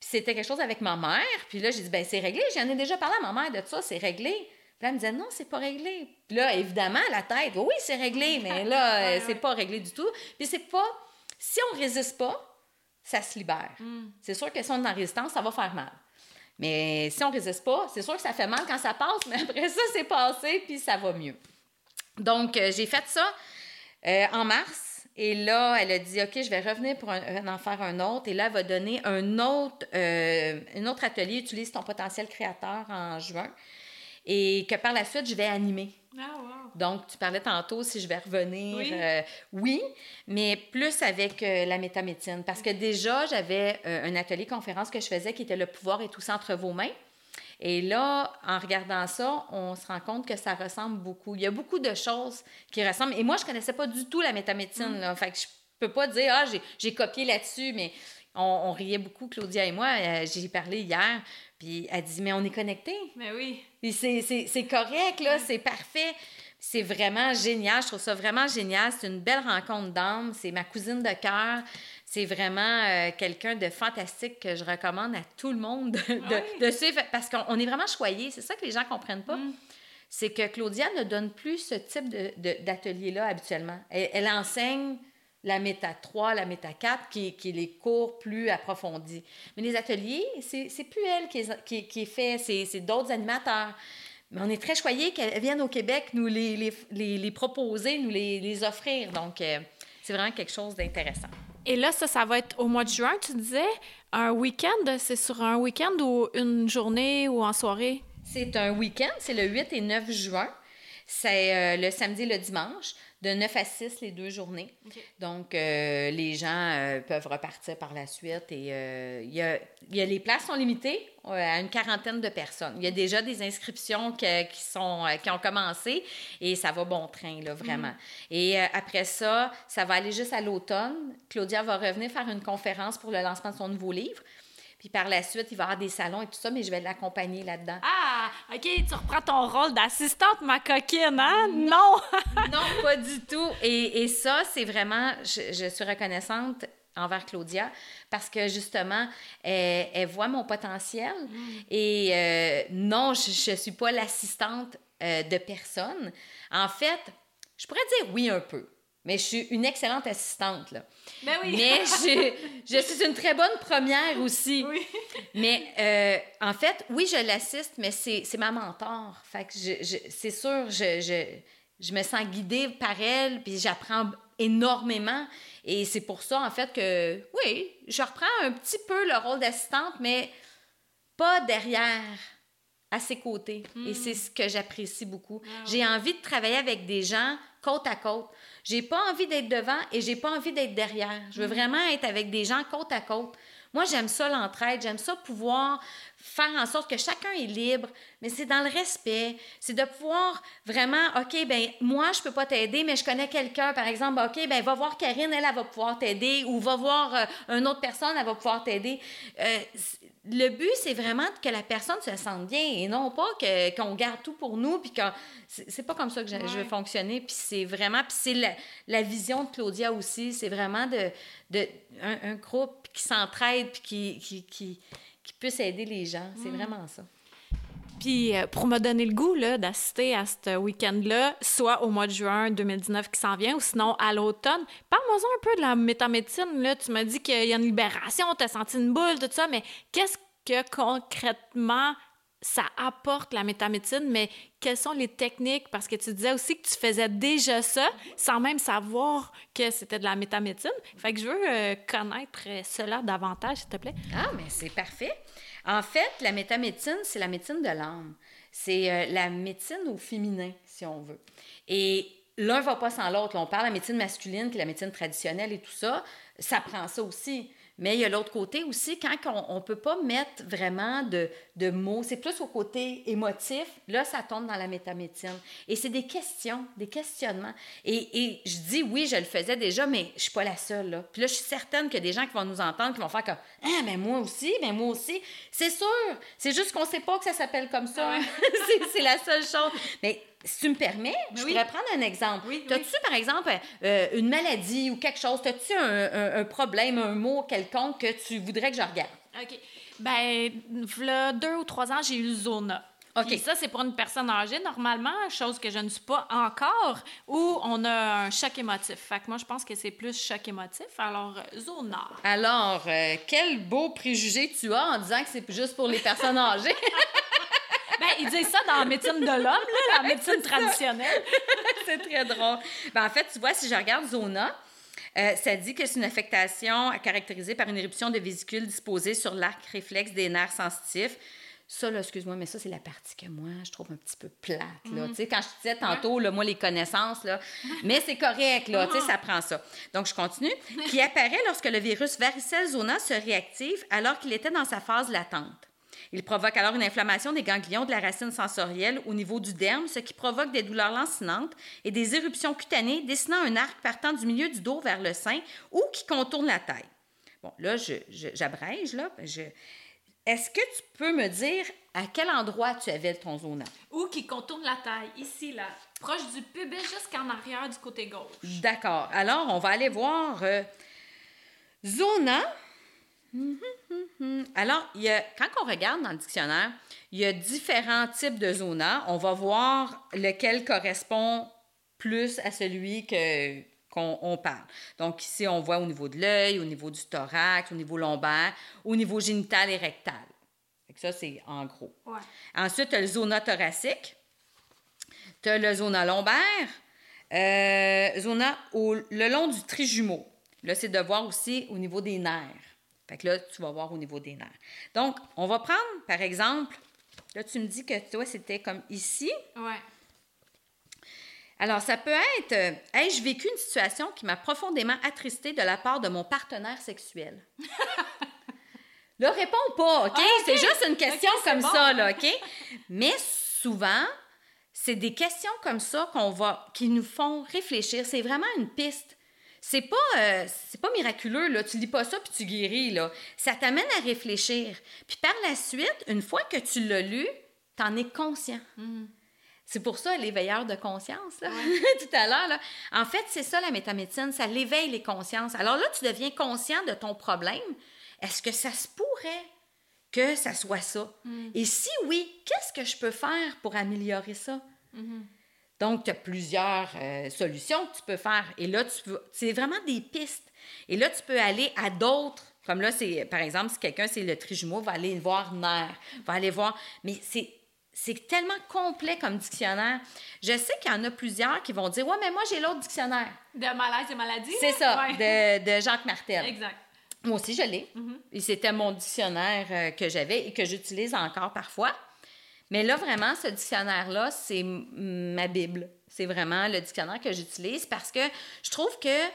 Puis c'était quelque chose avec ma mère. Puis là, j'ai dit, ben c'est réglé. J'en ai déjà parlé à ma mère de ça, c'est réglé. Puis là, elle me disait, non, c'est pas réglé. Puis là, évidemment, la tête, oui, c'est réglé, mais là, c'est pas réglé du tout. Puis c'est pas, si on résiste pas, ça se libère. Hmm. C'est sûr que si on est en résistance, ça va faire mal. Mais si on ne résiste pas, c'est sûr que ça fait mal quand ça passe, mais après ça, c'est passé, puis ça va mieux. Donc, euh, j'ai fait ça euh, en mars. Et là, elle a dit, OK, je vais revenir pour en faire un autre. Et là, elle va donner un autre, euh, un autre atelier, utilise ton potentiel créateur en juin. Et que par la suite, je vais animer. Ah, Donc, tu parlais tantôt si je vais revenir. Oui, euh, mais plus avec euh, la métamédecine. Parce que déjà, j'avais euh, un atelier conférence que je faisais qui était Le pouvoir est tout entre vos mains. Et là, en regardant ça, on se rend compte que ça ressemble beaucoup. Il y a beaucoup de choses qui ressemblent. Et moi, je connaissais pas du tout la métamédecine. Mm. Fait que je peux pas dire, ah, j'ai copié là-dessus, mais on, riait beaucoup, Claudia et moi. J'ai parlé hier, puis elle dit, mais on est connectés. Mais oui. c'est correct, là, c'est parfait. C'est vraiment génial. Je trouve ça vraiment génial. C'est une belle rencontre d'âme. C'est ma cousine de cœur. C'est vraiment euh, quelqu'un de fantastique que je recommande à tout le monde de, suivre parce qu'on est vraiment choyés. C'est ça que les gens ne comprennent pas. Mm. C'est que Claudia ne donne plus ce type d'atelier-là habituellement. Elle, enseigne la méta 3, la méta 4, qui, qui est les cours plus approfondis. Mais les ateliers, c'est plus elle qui, qui, qui fait, c'est d'autres animateurs. Mais on est très choyés qu'elles viennent au Québec nous les, les, les, proposer, nous les, offrir. Donc, euh, c'est vraiment quelque chose d'intéressant. Et là, ça, ça va être au mois de juin, tu disais, un week-end, c'est sur un week-end ou une journée ou en soirée? C'est un week-end, c'est le 8 et 9 juin. C'est euh, le samedi et le dimanche de 9 à 6 les deux journées. Donc, euh, les gens euh, peuvent repartir par la suite. Et euh, il y, a, y, a, les places sont limitées à une quarantaine de personnes. Il y a déjà des inscriptions qui, sont, qui ont commencé et ça va bon train, là, vraiment. Mhm. Et après ça, ça va aller juste à l'automne. Claudia va revenir faire une conférence pour le lancement de son nouveau livre. Puis par la suite, il va y avoir des salons et tout ça, mais je vais l'accompagner là-dedans. Ah, OK, tu reprends ton rôle d'assistante, ma coquine, hein? Non! non, pas du tout. Et, et ça, c'est vraiment, je, suis reconnaissante envers Claudia parce que justement, elle, voit mon potentiel. Mm. Et euh, non, je ne suis pas l'assistante euh, de personne. En fait, je pourrais dire oui un peu. Mais je suis une excellente assistante, là. Ben oui. Mais je, je, suis une très bonne première aussi. Oui. Mais euh, en fait, oui, je l'assiste, mais c'est ma mentor. Fait que je, je c'est sûr, je, je, je me sens guidée par elle, puis j'apprends énormément. Et c'est pour ça, en fait, que oui, je reprends un petit peu le rôle d'assistante, mais pas derrière, à ses côtés. Et c'est ce que j'apprécie beaucoup. J'ai envie de travailler avec des gens côte à côte. J'ai pas envie d'être devant et j'ai pas envie d'être derrière. Je veux vraiment être avec des gens côte à côte. Moi, j'aime ça l'entraide, j'aime ça pouvoir faire en sorte que chacun est libre, mais c'est dans le respect. C'est de pouvoir vraiment, OK, ben moi, je peux pas t'aider, mais je connais quelqu'un, par exemple, OK, ben va voir Karine, elle, elle va pouvoir t'aider, ou va voir euh, une autre personne, elle va pouvoir t'aider. Euh, le but, c'est vraiment que la personne se sente bien et non pas que, qu'on garde tout pour nous. Puis c'est, pas comme ça que je, veux fonctionner. Puis c'est vraiment, puis c'est la, vision de Claudia aussi. C'est vraiment de, de un, groupe qui s'entraide puis qui, qui, qui, qui, puisse aider les gens. C'est mm. vraiment ça. Puis euh, pour me donner le goût d'assister à ce week-end-là, soit au mois de juin 2019 qui s'en vient, ou sinon à l'automne, parle-moi un peu de la métamédecine. Là. Tu m'as dit qu'il y a une libération, tu as senti une boule, tout ça, mais qu'est-ce que concrètement ça apporte la métamédecine, mais quelles sont les techniques? Parce que tu disais aussi que tu faisais déjà ça sans même savoir que c'était de la métamédecine. Fait que je veux euh, connaître cela davantage, s'il te plaît. Ah, mais c'est parfait. En fait, la métamédecine, c'est la médecine de l'âme. C'est euh, la médecine au féminin, si on veut. Et l'un va pas sans l'autre. On parle de la médecine masculine, puis la médecine traditionnelle et tout ça. Ça prend ça aussi. Mais il y a l'autre côté aussi, quand on ne peut pas mettre vraiment de, de mots, c'est plus au côté émotif, là, ça tombe dans la métamédecine. Et c'est des questions, des questionnements. Et, et, je dis, oui, je le faisais déjà, mais je suis pas la seule. Là. Puis là, je suis certaine qu'il y a des gens qui vont nous entendre, qui vont faire comme, ah, mais moi aussi, mais moi aussi. C'est sûr. C'est juste qu'on ne sait pas que ça s'appelle comme ça. c'est la seule chose. Mais si tu me permets, je pourrais prendre un exemple. Oui, As-tu, par exemple, euh, une maladie ou quelque chose? As-tu un, problème, un mot quelconque que tu voudrais que je regarde? OK. Ben, là, deux ou trois ans, j'ai eu Zona. OK. ça, c'est pour une personne âgée, normalement, chose que je ne suis pas encore, où on a un choc émotif. Fait que moi, je pense que c'est plus choc émotif. Alors, Zona. Alors, euh, quel beau préjugé tu as en disant que c'est juste pour les personnes âgées? Ben, ils disent ça dans la médecine de l'homme, la médecine traditionnelle. c'est très drôle. Ben, en fait, tu vois, si je regarde Zona, euh, ça dit que c'est une affectation caractérisée par une éruption de vésicules disposées sur l'arc réflexe des nerfs sensitifs. Ça, là, excuse-moi, mais ça, c'est la partie que moi, je trouve un petit peu plate, là. Mm. Tu sais, quand je disais tantôt, là, moi, les connaissances, là, mais c'est correct, là, tu sais, ça prend ça. Donc, je continue. Qui apparaît lorsque le virus varicelle zona se réactive alors qu'il était dans sa phase latente. Il provoque alors une inflammation des ganglions de la racine sensorielle au niveau du derme, ce qui provoque des douleurs lancinantes et des éruptions cutanées dessinant un arc partant du milieu du dos vers le sein ou qui contourne la taille. Bon, là, j'abrège, là. Est-ce que tu peux me dire à quel endroit tu avais ton zona? Ou qui contourne la taille, ici, là, proche du pubis jusqu'en arrière du côté gauche. D'accord. Alors, on va aller voir euh, zona. Alors, il y a, quand on regarde dans le dictionnaire, il y a différents types de zona. On va voir lequel correspond plus à celui que, qu'on parle. Donc, ici, on voit au niveau de l'œil, au niveau du thorax, au niveau lombaire, au niveau génital et rectal. ça, c'est en gros. Ensuite, tu as le zona thoracique, tu as le zona lombaire, euh, zona au, le long du trijumeau. Là, c'est de voir aussi au niveau des nerfs. Fait que là, tu vas voir au niveau des nerfs. Donc, on va prendre, par exemple, là, tu me dis que toi, c'était comme ici. Oui. Alors, ça peut être euh, ai-je vécu une situation qui m'a profondément attristée de la part de mon partenaire sexuel? là, réponds pas, OK? Ah, C'est juste une question comme ça, là, OK? Mais souvent, c'est des questions comme ça qu'on va, qui nous font réfléchir. C'est vraiment une piste c'est pas, euh, c'est pas miraculeux, là. Tu lis pas ça puis tu guéris, là. Ça t'amène à réfléchir. Puis par la suite, une fois que tu l'as lu, tu en es conscient. Mm. C'est pour ça l'éveilleur de conscience, là, tout à l'heure. Là. En fait, c'est ça la métamédecine, ça l'éveille les consciences. Alors là, tu deviens conscient de ton problème. Est-ce que ça se pourrait que ça soit ça? Mm. Et si oui, qu'est-ce que je peux faire pour améliorer ça? Mm-hmm. Donc, tu as plusieurs euh, solutions que tu peux faire. Et là, tu c'est vraiment des pistes. Et là, tu peux aller à d'autres. Comme là, c'est, par exemple, si quelqu'un, c'est le trijumeau, va aller voir nerf, va aller voir. Mais c'est c'est tellement complet comme dictionnaire. Je sais qu'il y en a plusieurs qui vont dire Ouais, mais moi, j'ai l'autre dictionnaire. De malaise et maladie. C'est ça, de, de, Jacques Martel. Exact. Moi aussi, je l'ai. Mm-hmm. Et c'était mon dictionnaire euh, que j'avais et que j'utilise encore parfois. Mais là, vraiment, ce dictionnaire-là, c'est ma Bible. C'est vraiment le dictionnaire que j'utilise parce que je trouve que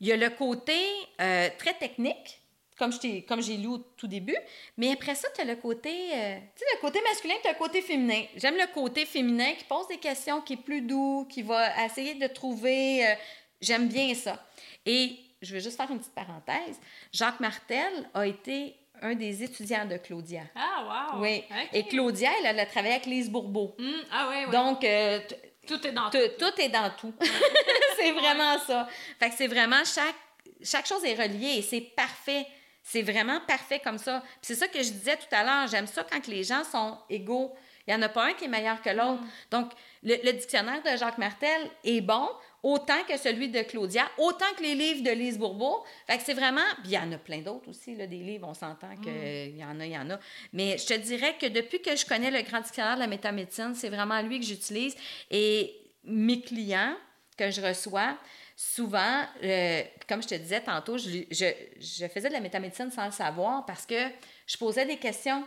il y a le côté euh, très technique comme, j'ai lu au tout début. Mais après ça, tu as le côté, euh, tu le côté masculin, tu as le côté féminin. J'aime le côté féminin qui pose des questions, qui est plus doux, qui va essayer de trouver. Euh, j'aime bien ça. Et je vais juste faire une petite parenthèse. Jacques Martel a été un des étudiants de Claudia. Ah, wow! Oui. Et Claudia, elle, a travaillé avec Lise Bourbeau. Mmh, ah, oui, oui. Donc, euh, tout est dans tout. Tout est dans tout. c'est vraiment ça. Fait que c'est vraiment chaque, chaque chose est reliée et c'est parfait. C'est vraiment parfait comme ça. C'est ça que je disais tout à l'heure. J'aime ça quand les gens sont égaux. Il n'y en a pas un qui est meilleur que l'autre. Mm. Donc, le, dictionnaire de Jacques Martel est bon, autant que celui de Claudia, autant que les livres de Lise Bourbeau. Fait que c'est vraiment... il y en a plein d'autres aussi, là, des livres, on s'entend qu'il mm. y en a, il y en a. Mais je te dirais que depuis que je connais le grand dictionnaire de la métamédecine, c'est vraiment lui que j'utilise. Et mes clients que je reçois, souvent, euh, comme je te disais tantôt, je, je, faisais de la métamédecine sans le savoir parce que je posais des questions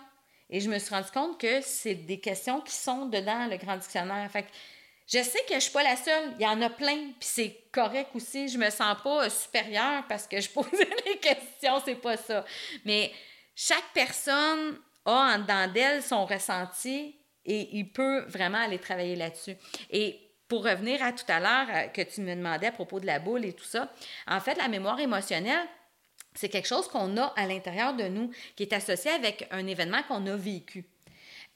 et je me suis rendu compte que c'est des questions qui sont dedans le grand dictionnaire. Fait que je sais que je ne suis pas la seule. Il y en a plein, puis c'est correct aussi. Je me sens pas supérieure parce que je posais des questions, c'est pas ça. Mais chaque personne a en dedans d'elle son ressenti et il peut vraiment aller travailler là-dessus. Et pour revenir à tout à l'heure euh, que tu me demandais à propos de la boule et tout ça, en fait, la mémoire émotionnelle, c'est quelque chose qu'on a à l'intérieur de nous, qui est associé avec un événement qu'on a vécu.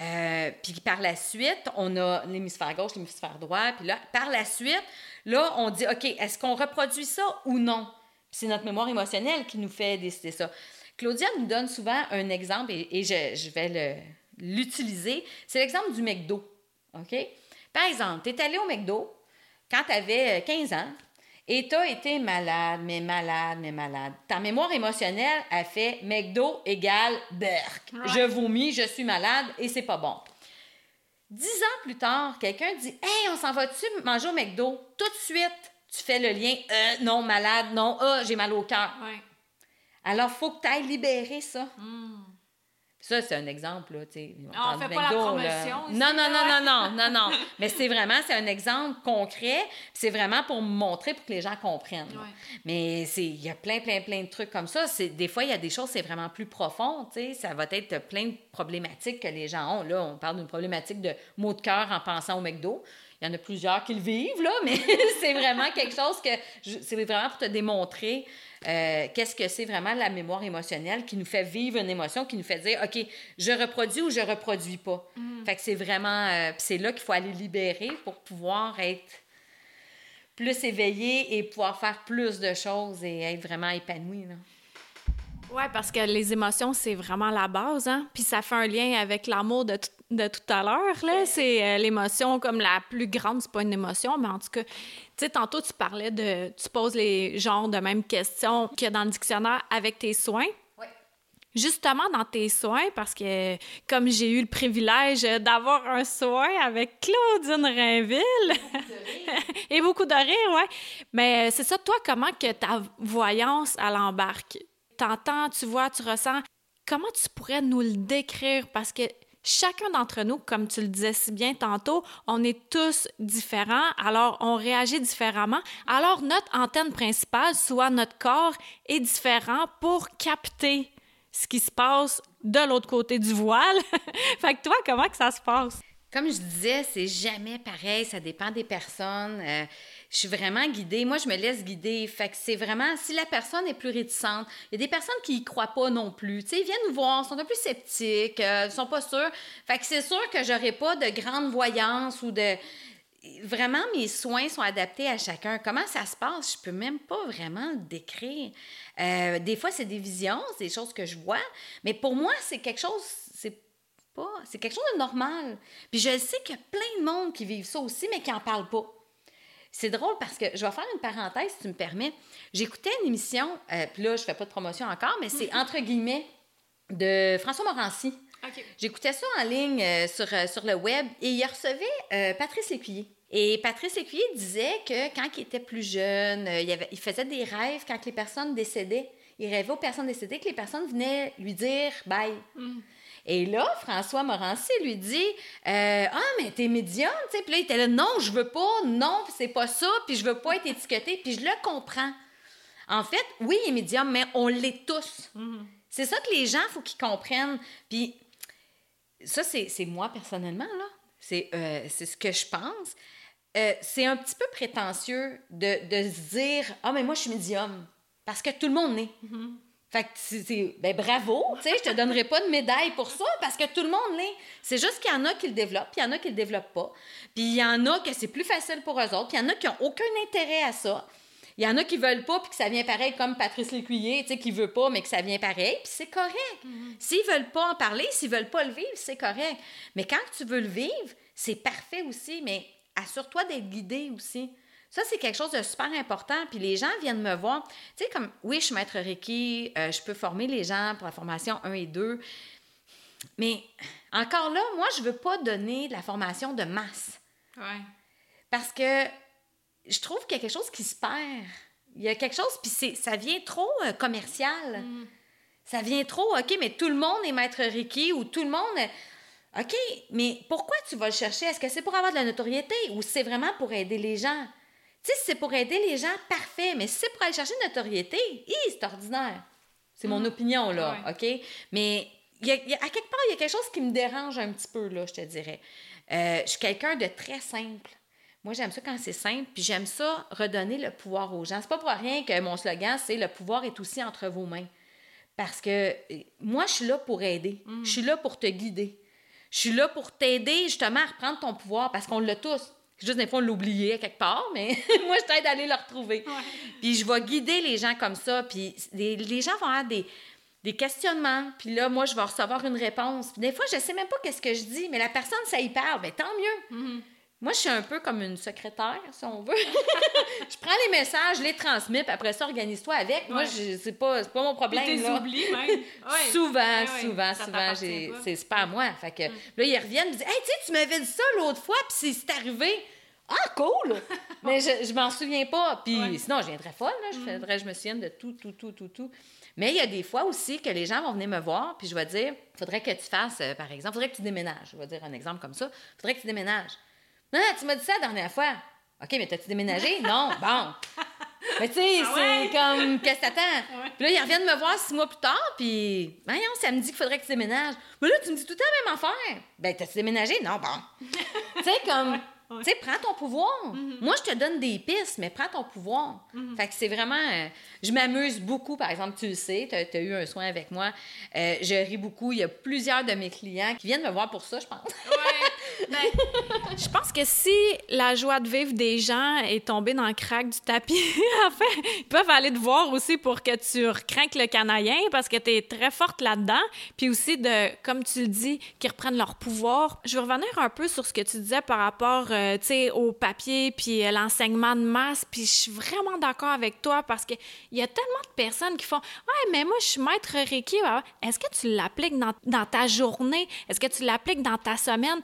Euh, puis par la suite, on a l'hémisphère gauche, l'hémisphère droit, puis là, par la suite, là, on dit, OK, est-ce qu'on reproduit ça ou non? c'est notre mémoire émotionnelle qui nous fait décider ça. Claudia nous donne souvent un exemple, et, je, vais l'utiliser. C'est l'exemple du McDo, OK? Par exemple, tu es allé au McDo quand tu avais 15 ans et tu as été malade, mais malade, mais malade. Ta mémoire émotionnelle a fait McDo égale Berk. Je vomis, je suis malade et c'est pas bon. Dix ans plus tard, quelqu'un dit Hey, on s'en va-tu manger au McDo? Tout de suite, tu fais le lien euh, non, malade, non, ah, j'ai mal au cœur. Alors, il faut que tu ailles libérer ça. Hmm. Ça, c'est un exemple, là, tu sais. On fait pas la promotion Non, non, non, non, non, non, non. Mais c'est vraiment, c'est un exemple concret. C'est vraiment pour montrer, pour que les gens comprennent. Mais il y a plein, plein, plein de trucs comme ça. Des fois, il y a des choses, c'est vraiment plus profond, tu sais. Ça va être plein de problématiques que les gens ont. Là, on parle d'une problématique de maux de cœur en pensant au McDo. Il y en a plusieurs qui le vivent, là, mais c'est vraiment quelque chose que... C'est vraiment pour te démontrer euh, qu'est-ce que c'est vraiment la mémoire émotionnelle qui nous fait vivre une émotion, qui nous fait dire, OK, je reproduis ou je reproduis pas? Mm. Fait que c'est vraiment, euh, c'est là qu'il faut aller libérer pour pouvoir être plus éveillé et pouvoir faire plus de choses et être vraiment épanoui. Oui, parce que les émotions, c'est vraiment la base, hein? Puis ça fait un lien avec l'amour de, de tout à l'heure, là. C'est euh, l'émotion comme la plus grande, c'est pas une émotion, mais en tout cas, tu sais, tantôt, tu parlais de... Tu poses les genres de mêmes questions qu'il y a dans le dictionnaire avec tes soins. Oui. Justement, dans tes soins, parce que comme j'ai eu le privilège d'avoir un soin avec Claudine Rainville... Et beaucoup de rire, ouais. Mais c'est ça, toi, comment que ta voyance, elle embarque? T'entends, tu vois, tu ressens. Comment tu pourrais nous le décrire? Parce que chacun d'entre nous, comme tu le disais si bien tantôt, on est tous différents, alors on réagit différemment. Alors notre antenne principale, soit notre corps, est différent pour capter ce qui se passe de l'autre côté du voile. fait que toi, comment que ça se passe? Comme je disais, c'est jamais pareil, ça dépend des personnes. Euh, je suis vraiment guidée. Moi, je me laisse guider. Fait que c'est vraiment, si la personne est plus réticente, il y a des personnes qui y croient pas non plus. Tu sais, ils viennent nous voir, sont un peu plus sceptiques, euh, sont pas sûrs. Fait que c'est sûr que j'aurai pas de grande voyance ou de vraiment, mes soins sont adaptés à chacun. Comment ça se passe? Je peux même pas vraiment le décrire. Euh, des fois, c'est des visions, c'est des choses que je vois, mais pour moi, c'est quelque chose, c'est pas, c'est quelque chose de normal. Puis je sais qu'il y a plein de monde qui vivent ça aussi, mais qui en parlent pas. C'est drôle parce que je vais faire une parenthèse, si tu me permets. J'écoutais une émission, euh, puis là, je fais pas de promotion encore, mais c'est entre guillemets de François Morancy. J'écoutais ça en ligne euh, sur, euh, sur le web et il recevait Patrice Lécuyer. Et Patrice Lécuyer disait que quand il était plus jeune, il, avait, il faisait des rêves quand les personnes décédaient. Il rêvait aux personnes décédées que les personnes venaient lui dire bye. Mm. Et là, François Morancy lui dit euh, Ah, mais t'es médium, tu sais. Puis là, il était là Non, je veux pas, non, c'est pas ça, puis je veux pas être étiqueté, puis je le comprends. En fait, oui, il est médium, mais on l'est tous. Mm-hmm. C'est ça que les gens, il faut qu'ils comprennent. Puis ça, c'est moi personnellement, là. C'est euh, ce que je pense. Euh, c'est un petit peu prétentieux de, de se dire Ah, mais moi, je suis médium. Parce que tout le monde est. Mm-hmm. Fait que c'est, ben bravo, tu sais, je te donnerai pas de médaille pour ça parce que tout le monde l'est. C'est juste qu'il y en a qui le développent, puis il y en a qui le développent pas. Puis il y en a que c'est plus facile pour eux autres, puis il y en a qui ont aucun intérêt à ça. Il y en a qui veulent pas, puis que ça vient pareil, comme Patrice Lécuyer, tu sais, qui veut pas, mais que ça vient pareil, puis c'est correct. Mm-hmm. S'ils veulent pas en parler, s'ils veulent pas le vivre, c'est correct. Mais quand tu veux le vivre, c'est parfait aussi, mais assure-toi d'être guidé aussi. Ça, c'est quelque chose de super important. Puis les gens viennent me voir. Tu sais, comme, oui, je suis maître Reiki, euh, je peux former les gens pour la formation 1 et 2. Mais encore là, moi, je ne veux pas donner de la formation de masse. Ouais. Parce que je trouve qu'il y a quelque chose qui se perd. Il y a quelque chose, puis ça vient trop euh, commercial. Mm. Ça vient trop, OK, mais tout le monde est maître Reiki ou tout le monde. OK, mais pourquoi tu vas le chercher? Est-ce que c'est pour avoir de la notoriété ou c'est vraiment pour aider les gens? Tu sais, c'est pour aider les gens, parfait. Mais si c'est pour aller chercher une notoriété, c'est ordinaire. C'est mon mm. opinion, là, OK? Mais y a, à quelque part, il y a quelque chose qui me dérange un petit peu, là, je te dirais. Euh, je suis quelqu'un de très simple. Moi, j'aime ça quand c'est simple, puis j'aime ça redonner le pouvoir aux gens. C'est pas pour rien que mon slogan, c'est le pouvoir est aussi entre vos mains. Parce que euh, moi, je suis là pour aider. Mm. Je suis là pour te guider. Je suis là pour t'aider justement à reprendre ton pouvoir parce qu'on l'a tous. Juste des fois, on l'oubliait quelque part, mais moi, je t'aide à aller le retrouver. Puis je vais guider les gens comme ça. Puis les, les gens vont avoir des, des questionnements. Puis là, moi, je vais recevoir une réponse. Puis des fois, je ne sais même pas qu'est-ce que je dis, mais la personne, ça y parle. Bien, tant mieux. Mm-hmm. Moi, je suis un peu comme une secrétaire, si on veut. je prends les messages, je les transmets, puis après ça, organise-toi avec. Moi, c'est pas, pas mon problème. Puis là. oublies, même. souvent, souvent, souvent, c'est pas à moi. Fait que mm. là, ils reviennent, ils disent Hey, tu sais, tu m'avais dit ça l'autre fois, puis c'est arrivé. Ah, cool! Mais je, je m'en souviens pas. Puis sinon, je viendrais folle, là. Je, mm. faudrait, je me souvienne de tout, tout, tout, tout, tout. Mais il y a des fois aussi que les gens vont venir me voir, puis je vais dire faudrait que tu fasses, euh, par exemple, faudrait que tu déménages. Je vais dire un exemple comme ça. faudrait que tu déménages. Non, tu m'as dit ça la dernière fois. OK, mais t'as-tu déménagé? non. Bon. Mais tu sais, ah c'est comme, qu'est-ce que t'attends? Puis là, ils reviennent me voir six mois plus tard, puis, voyons, ça me dit qu'il faudrait que tu déménages. Mais là, tu me dis tout le temps la même affaire. Ben, t'as-tu déménagé? Non, bon. tu sais, comme, tu sais, prends ton pouvoir. Mm-hmm. Moi, je te donne des pistes, mais prends ton pouvoir. Mm-hmm. Fait que c'est vraiment. Euh, je m'amuse beaucoup, par exemple, tu le sais, tu as, eu un soin avec moi. Euh, je ris beaucoup. Il y a plusieurs de mes clients qui viennent me voir pour ça, je pense. Ben, je pense que si la joie de vivre des gens est tombée dans le crack du tapis, en fait, ils peuvent aller te voir aussi pour que tu recraques le canaillin parce que tu es très forte là-dedans. Puis aussi, de, comme tu le dis, qu'ils reprennent leur pouvoir. Je vais revenir un peu sur ce que tu disais par rapport euh, au papier, puis euh, l'enseignement de masse. Puis je suis vraiment d'accord avec toi parce qu'il y a tellement de personnes qui font Ouais, mais moi, je suis maître Reiki. Est-ce que tu l'appliques dans, ta journée? Est-ce que tu l'appliques dans ta semaine?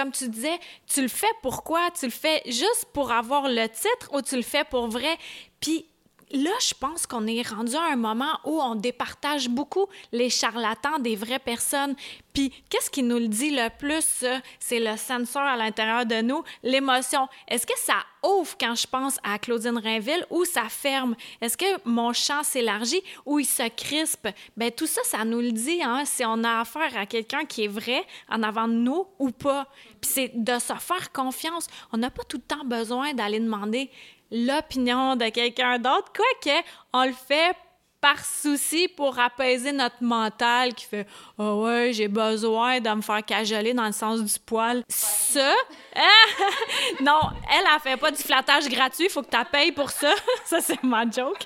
Comme tu disais, tu le fais pourquoi? Tu le fais juste pour avoir le titre ou tu le fais pour vrai? Puis là, je pense qu'on est rendu à un moment où on départage beaucoup les charlatans des vraies personnes. Puis, qu'est-ce qui nous le dit le plus? C'est le sensor à l'intérieur de nous, l'émotion. Est-ce que ça ouvre quand je pense à Claudine Rainville ou ça ferme? Est-ce que mon champ s'élargit ou il se crispe? Bien, tout ça, ça nous le dit, hein, si on a affaire à quelqu'un qui est vrai en avant de nous ou pas. Puis, c'est de se faire confiance. On n'a pas tout le temps besoin d'aller demander l'opinion de quelqu'un d'autre, quoique on le fait par souci pour apaiser notre mental qui fait oh ouais j'ai besoin de me faire cajoler dans le sens du poil ça non elle a fait pas du flattage gratuit faut que tu payes pour ça ça c'est ma joke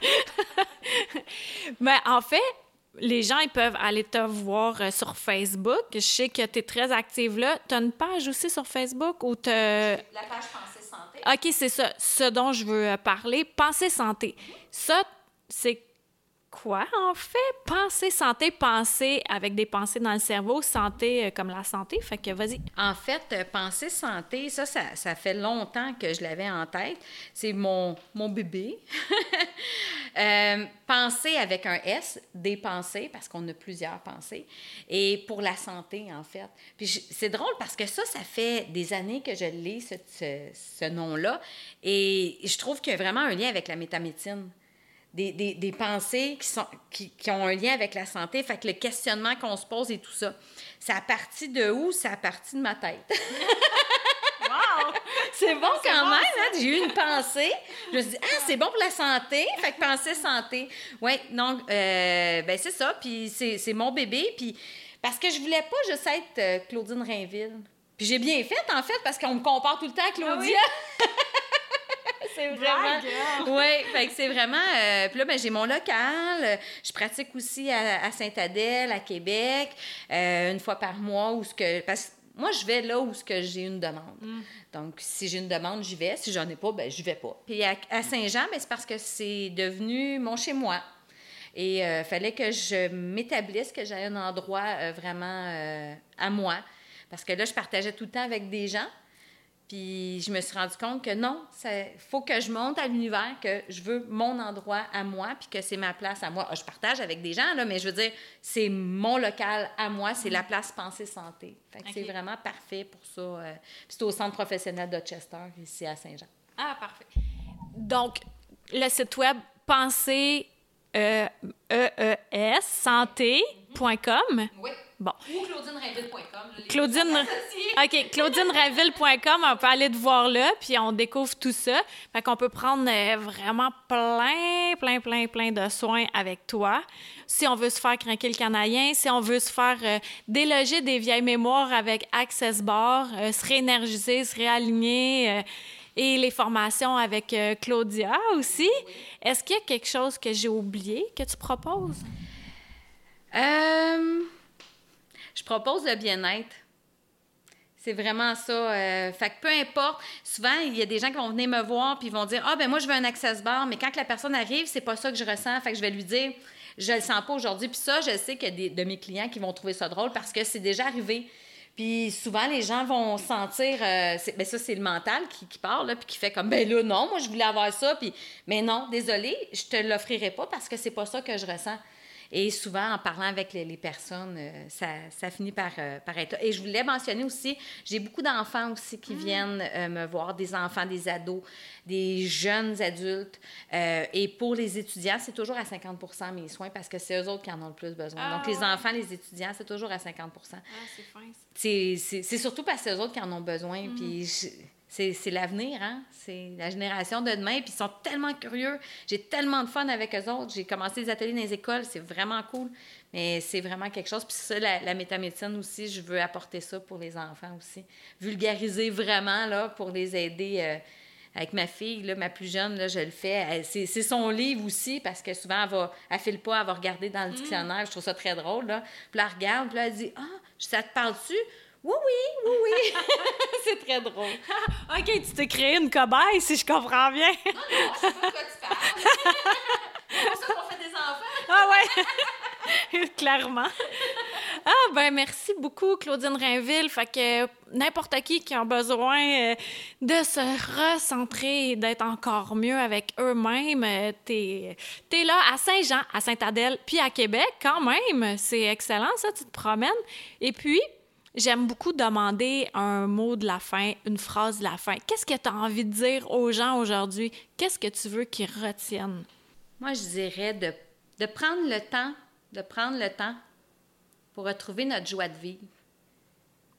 mais en fait les gens ils peuvent aller te voir euh, sur Facebook. Je sais que tu es très active là. Tu as une page aussi sur Facebook ou te La page OK, c'est ça. Ce dont je veux euh, parler, pensée santé. Ça, c'est quoi, en fait? Penser, santé, penser avec des pensées dans le cerveau, santé euh, comme la santé. Fait que vas-y. En fait, euh, penser santé, ça, ça, fait longtemps que je l'avais en tête. C'est mon, mon bébé. euh, penser avec un S, des pensées, parce qu'on a plusieurs pensées. Et pour la santé, en fait. Puis c'est drôle parce que ça, ça fait des années que je lis ce, ce, ce nom-là. Et je trouve qu'il y a vraiment un lien avec la métamédecine des, des, pensées qui, sont, qui, qui, ont un lien avec la santé. Fait que le questionnement qu'on se pose et tout ça, ça a parti de où? Ça a parti de ma tête. wow! C'est bon quand même, hein? J'ai eu une pensée. Je me suis dit, ah, c'est bon pour la santé. Fait que penser santé. Oui, donc, euh, ben c'est ça. Puis c'est mon bébé. Puis parce que je voulais pas juste être euh, Claudine Rainville. Puis j'ai bien fait, en fait, parce qu'on me compare tout le temps à Claudia. Ah c'est vraiment. Oui, fait que c'est vraiment. Euh, puis là, ben, j'ai mon local. Je pratique aussi à, Sainte-Adèle, à Québec, euh, une fois par mois, où ce que. Parce que moi, je vais là où ce que j'ai une demande. Mm. Donc, si j'ai une demande, j'y vais. Si j'en ai pas, ben je vais pas. Puis à, Saint-Jean, ben, c'est parce que c'est devenu mon chez-moi. Et il euh, fallait que je m'établisse, que j'aie un endroit vraiment à moi. Parce que là, je partageais tout le temps avec des gens. Puis je me suis rendu compte que non, il faut que je monte à l'univers, que je veux mon endroit à moi, puis que c'est ma place à moi. Ah, je partage avec des gens, là, mais je veux dire, c'est mon local à moi, c'est la place Pensée Santé. c'est vraiment parfait pour ça. Euh, c'est au centre professionnel de Chester, ici à Saint-Jean. Ah, parfait. Donc, le site web Pensée euh, e e santé.com. Oui. Bon. Ou claudinereville.com. Claudine... OK, claudinereville.com, on peut aller te voir là, puis on découvre tout ça. Fait qu'on peut prendre euh, vraiment plein, plein, plein, plein de soins avec toi. Si on veut se faire craquer le canadien, si on veut se faire euh, déloger des vieilles mémoires avec Access Bar, euh, se réénergiser, se réaligner et les formations avec Claudia aussi. Est-ce qu'il y a quelque chose que j'ai oublié que tu proposes? Euh, je propose le bien-être. C'est vraiment ça. Euh, fait que peu importe, souvent, il y a des gens qui vont venir me voir puis vont dire Ah, ben moi, je veux un access bar, mais quand la personne arrive, c'est pas ça que je ressens. Fait que je vais lui dire Je le sens pas aujourd'hui. Puis ça, je sais qu'il y a de mes clients qui vont trouver ça drôle parce que c'est déjà arrivé. Puis souvent, les gens vont sentir, euh, ben ça, c'est le mental qui, qui parle, puis qui fait comme, ben là, non, moi, je voulais avoir ça, puis, mais non, désolé, je te l'offrirai pas parce que c'est pas ça que je ressens. Et souvent, en parlant avec les, personnes, euh, ça, ça, finit par, euh, par, être Et je voulais mentionner aussi, j'ai beaucoup d'enfants aussi qui ah. viennent euh, me voir, des enfants, des ados, des jeunes adultes. et pour les étudiants, c'est toujours à 50% mes soins parce que c'est eux autres qui en ont le plus besoin. Donc, les ah, enfants, les étudiants, c'est toujours à 50% Ah, c'est fin. C'est surtout parce que c'est eux autres qui en ont besoin. Mm. Puis c'est l'avenir, hein? C'est la génération de demain. Puis ils sont tellement curieux. J'ai tellement de fun avec eux autres. J'ai commencé les ateliers dans les écoles. C'est vraiment cool. Mais c'est vraiment quelque chose. Puis ça, la, la, métamédecine aussi, je veux apporter ça pour les enfants aussi. Vulgariser vraiment, là, pour les aider. Euh, avec ma fille, là, ma plus jeune, là, je le fais. C'est son livre aussi, parce que souvent, elle va, elle file pas, elle va regarder dans le mm. dictionnaire. Je trouve ça très drôle, là. Puis elle regarde, puis là, elle dit « Ah, ça te parle-tu? » Oui, oui, oui, oui. c'est très drôle. OK, tu t'es créé une cobaye, si je comprends bien. non, non, je sais pas de quoi tu parles. c'est pour ça qu'on fait des enfants. ah ouais, clairement. Ah ben merci beaucoup Claudine Rainville. Fait que n'importe qui qui a besoin euh, de se recentrer et d'être encore mieux avec eux-mêmes, euh, t'es es là à Saint-Jean, à Sainte-Adèle, puis à Québec quand même. C'est excellent ça, tu te promènes. Et puis J'aime beaucoup demander un mot de la fin, une phrase de la fin. Qu'est-ce que tu as envie de dire aux gens aujourd'hui? Qu'est-ce que tu veux qu'ils retiennent? Moi, je dirais de, de, prendre le temps, de prendre le temps pour retrouver notre joie de vivre.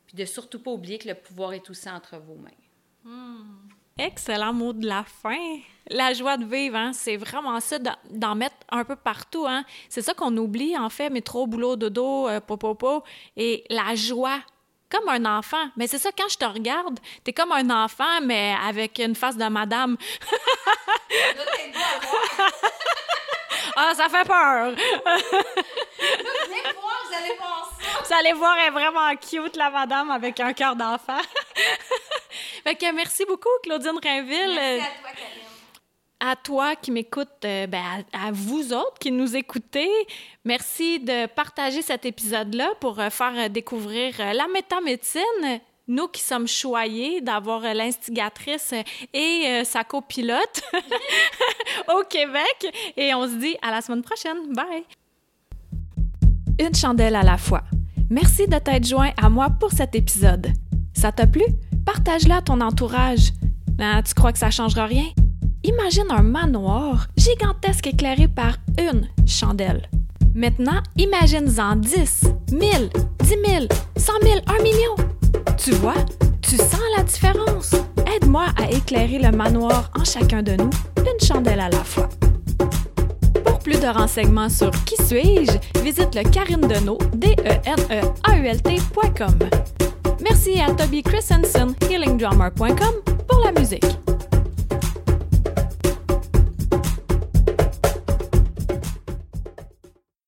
Puis de surtout pas oublier que le pouvoir est aussi entre vos mains. Hmm. Excellent mot de la fin. La joie de vivre, hein, c'est vraiment ça, d'en mettre un peu partout. Hein. C'est ça qu'on oublie, en fait, métro, boulot, dodo, euh, popopo. Et la joie, comme un enfant. Mais c'est ça, quand je te regarde, t'es comme un enfant, mais avec une face de madame. ah, ça fait peur! venez voir, vous allez voir ça! Vous allez voir, elle est vraiment cute, la madame, avec un cœur d'enfant. fait que merci beaucoup, Claudine Rainville. Merci à toi, Karine. à toi qui m'écoutes, euh, ben, à, vous autres qui nous écoutez. Merci de partager cet épisode-là pour euh, faire découvrir la métamédecine nous qui sommes choyés d'avoir l'instigatrice et sa copilote au Québec. Et on se dit à la semaine prochaine. Bye! Une chandelle à la fois. Merci de t'être joint à moi pour cet épisode. Ça t'a plu? Partage-le à ton entourage. Ah, tu crois que ça changera rien? Imagine un manoir gigantesque éclairé par une chandelle. Maintenant, imagine-en 10, 1000, 10 000, 100 000, 1 million. Tu vois, tu sens la différence. Aide-moi à éclairer le manoir en chacun de nous, une chandelle à la fois. Pour plus de renseignements sur Qui suis-je, visite le Karine Deneau, d e n e a u l Merci à Toby Christensen, healingdrummer.com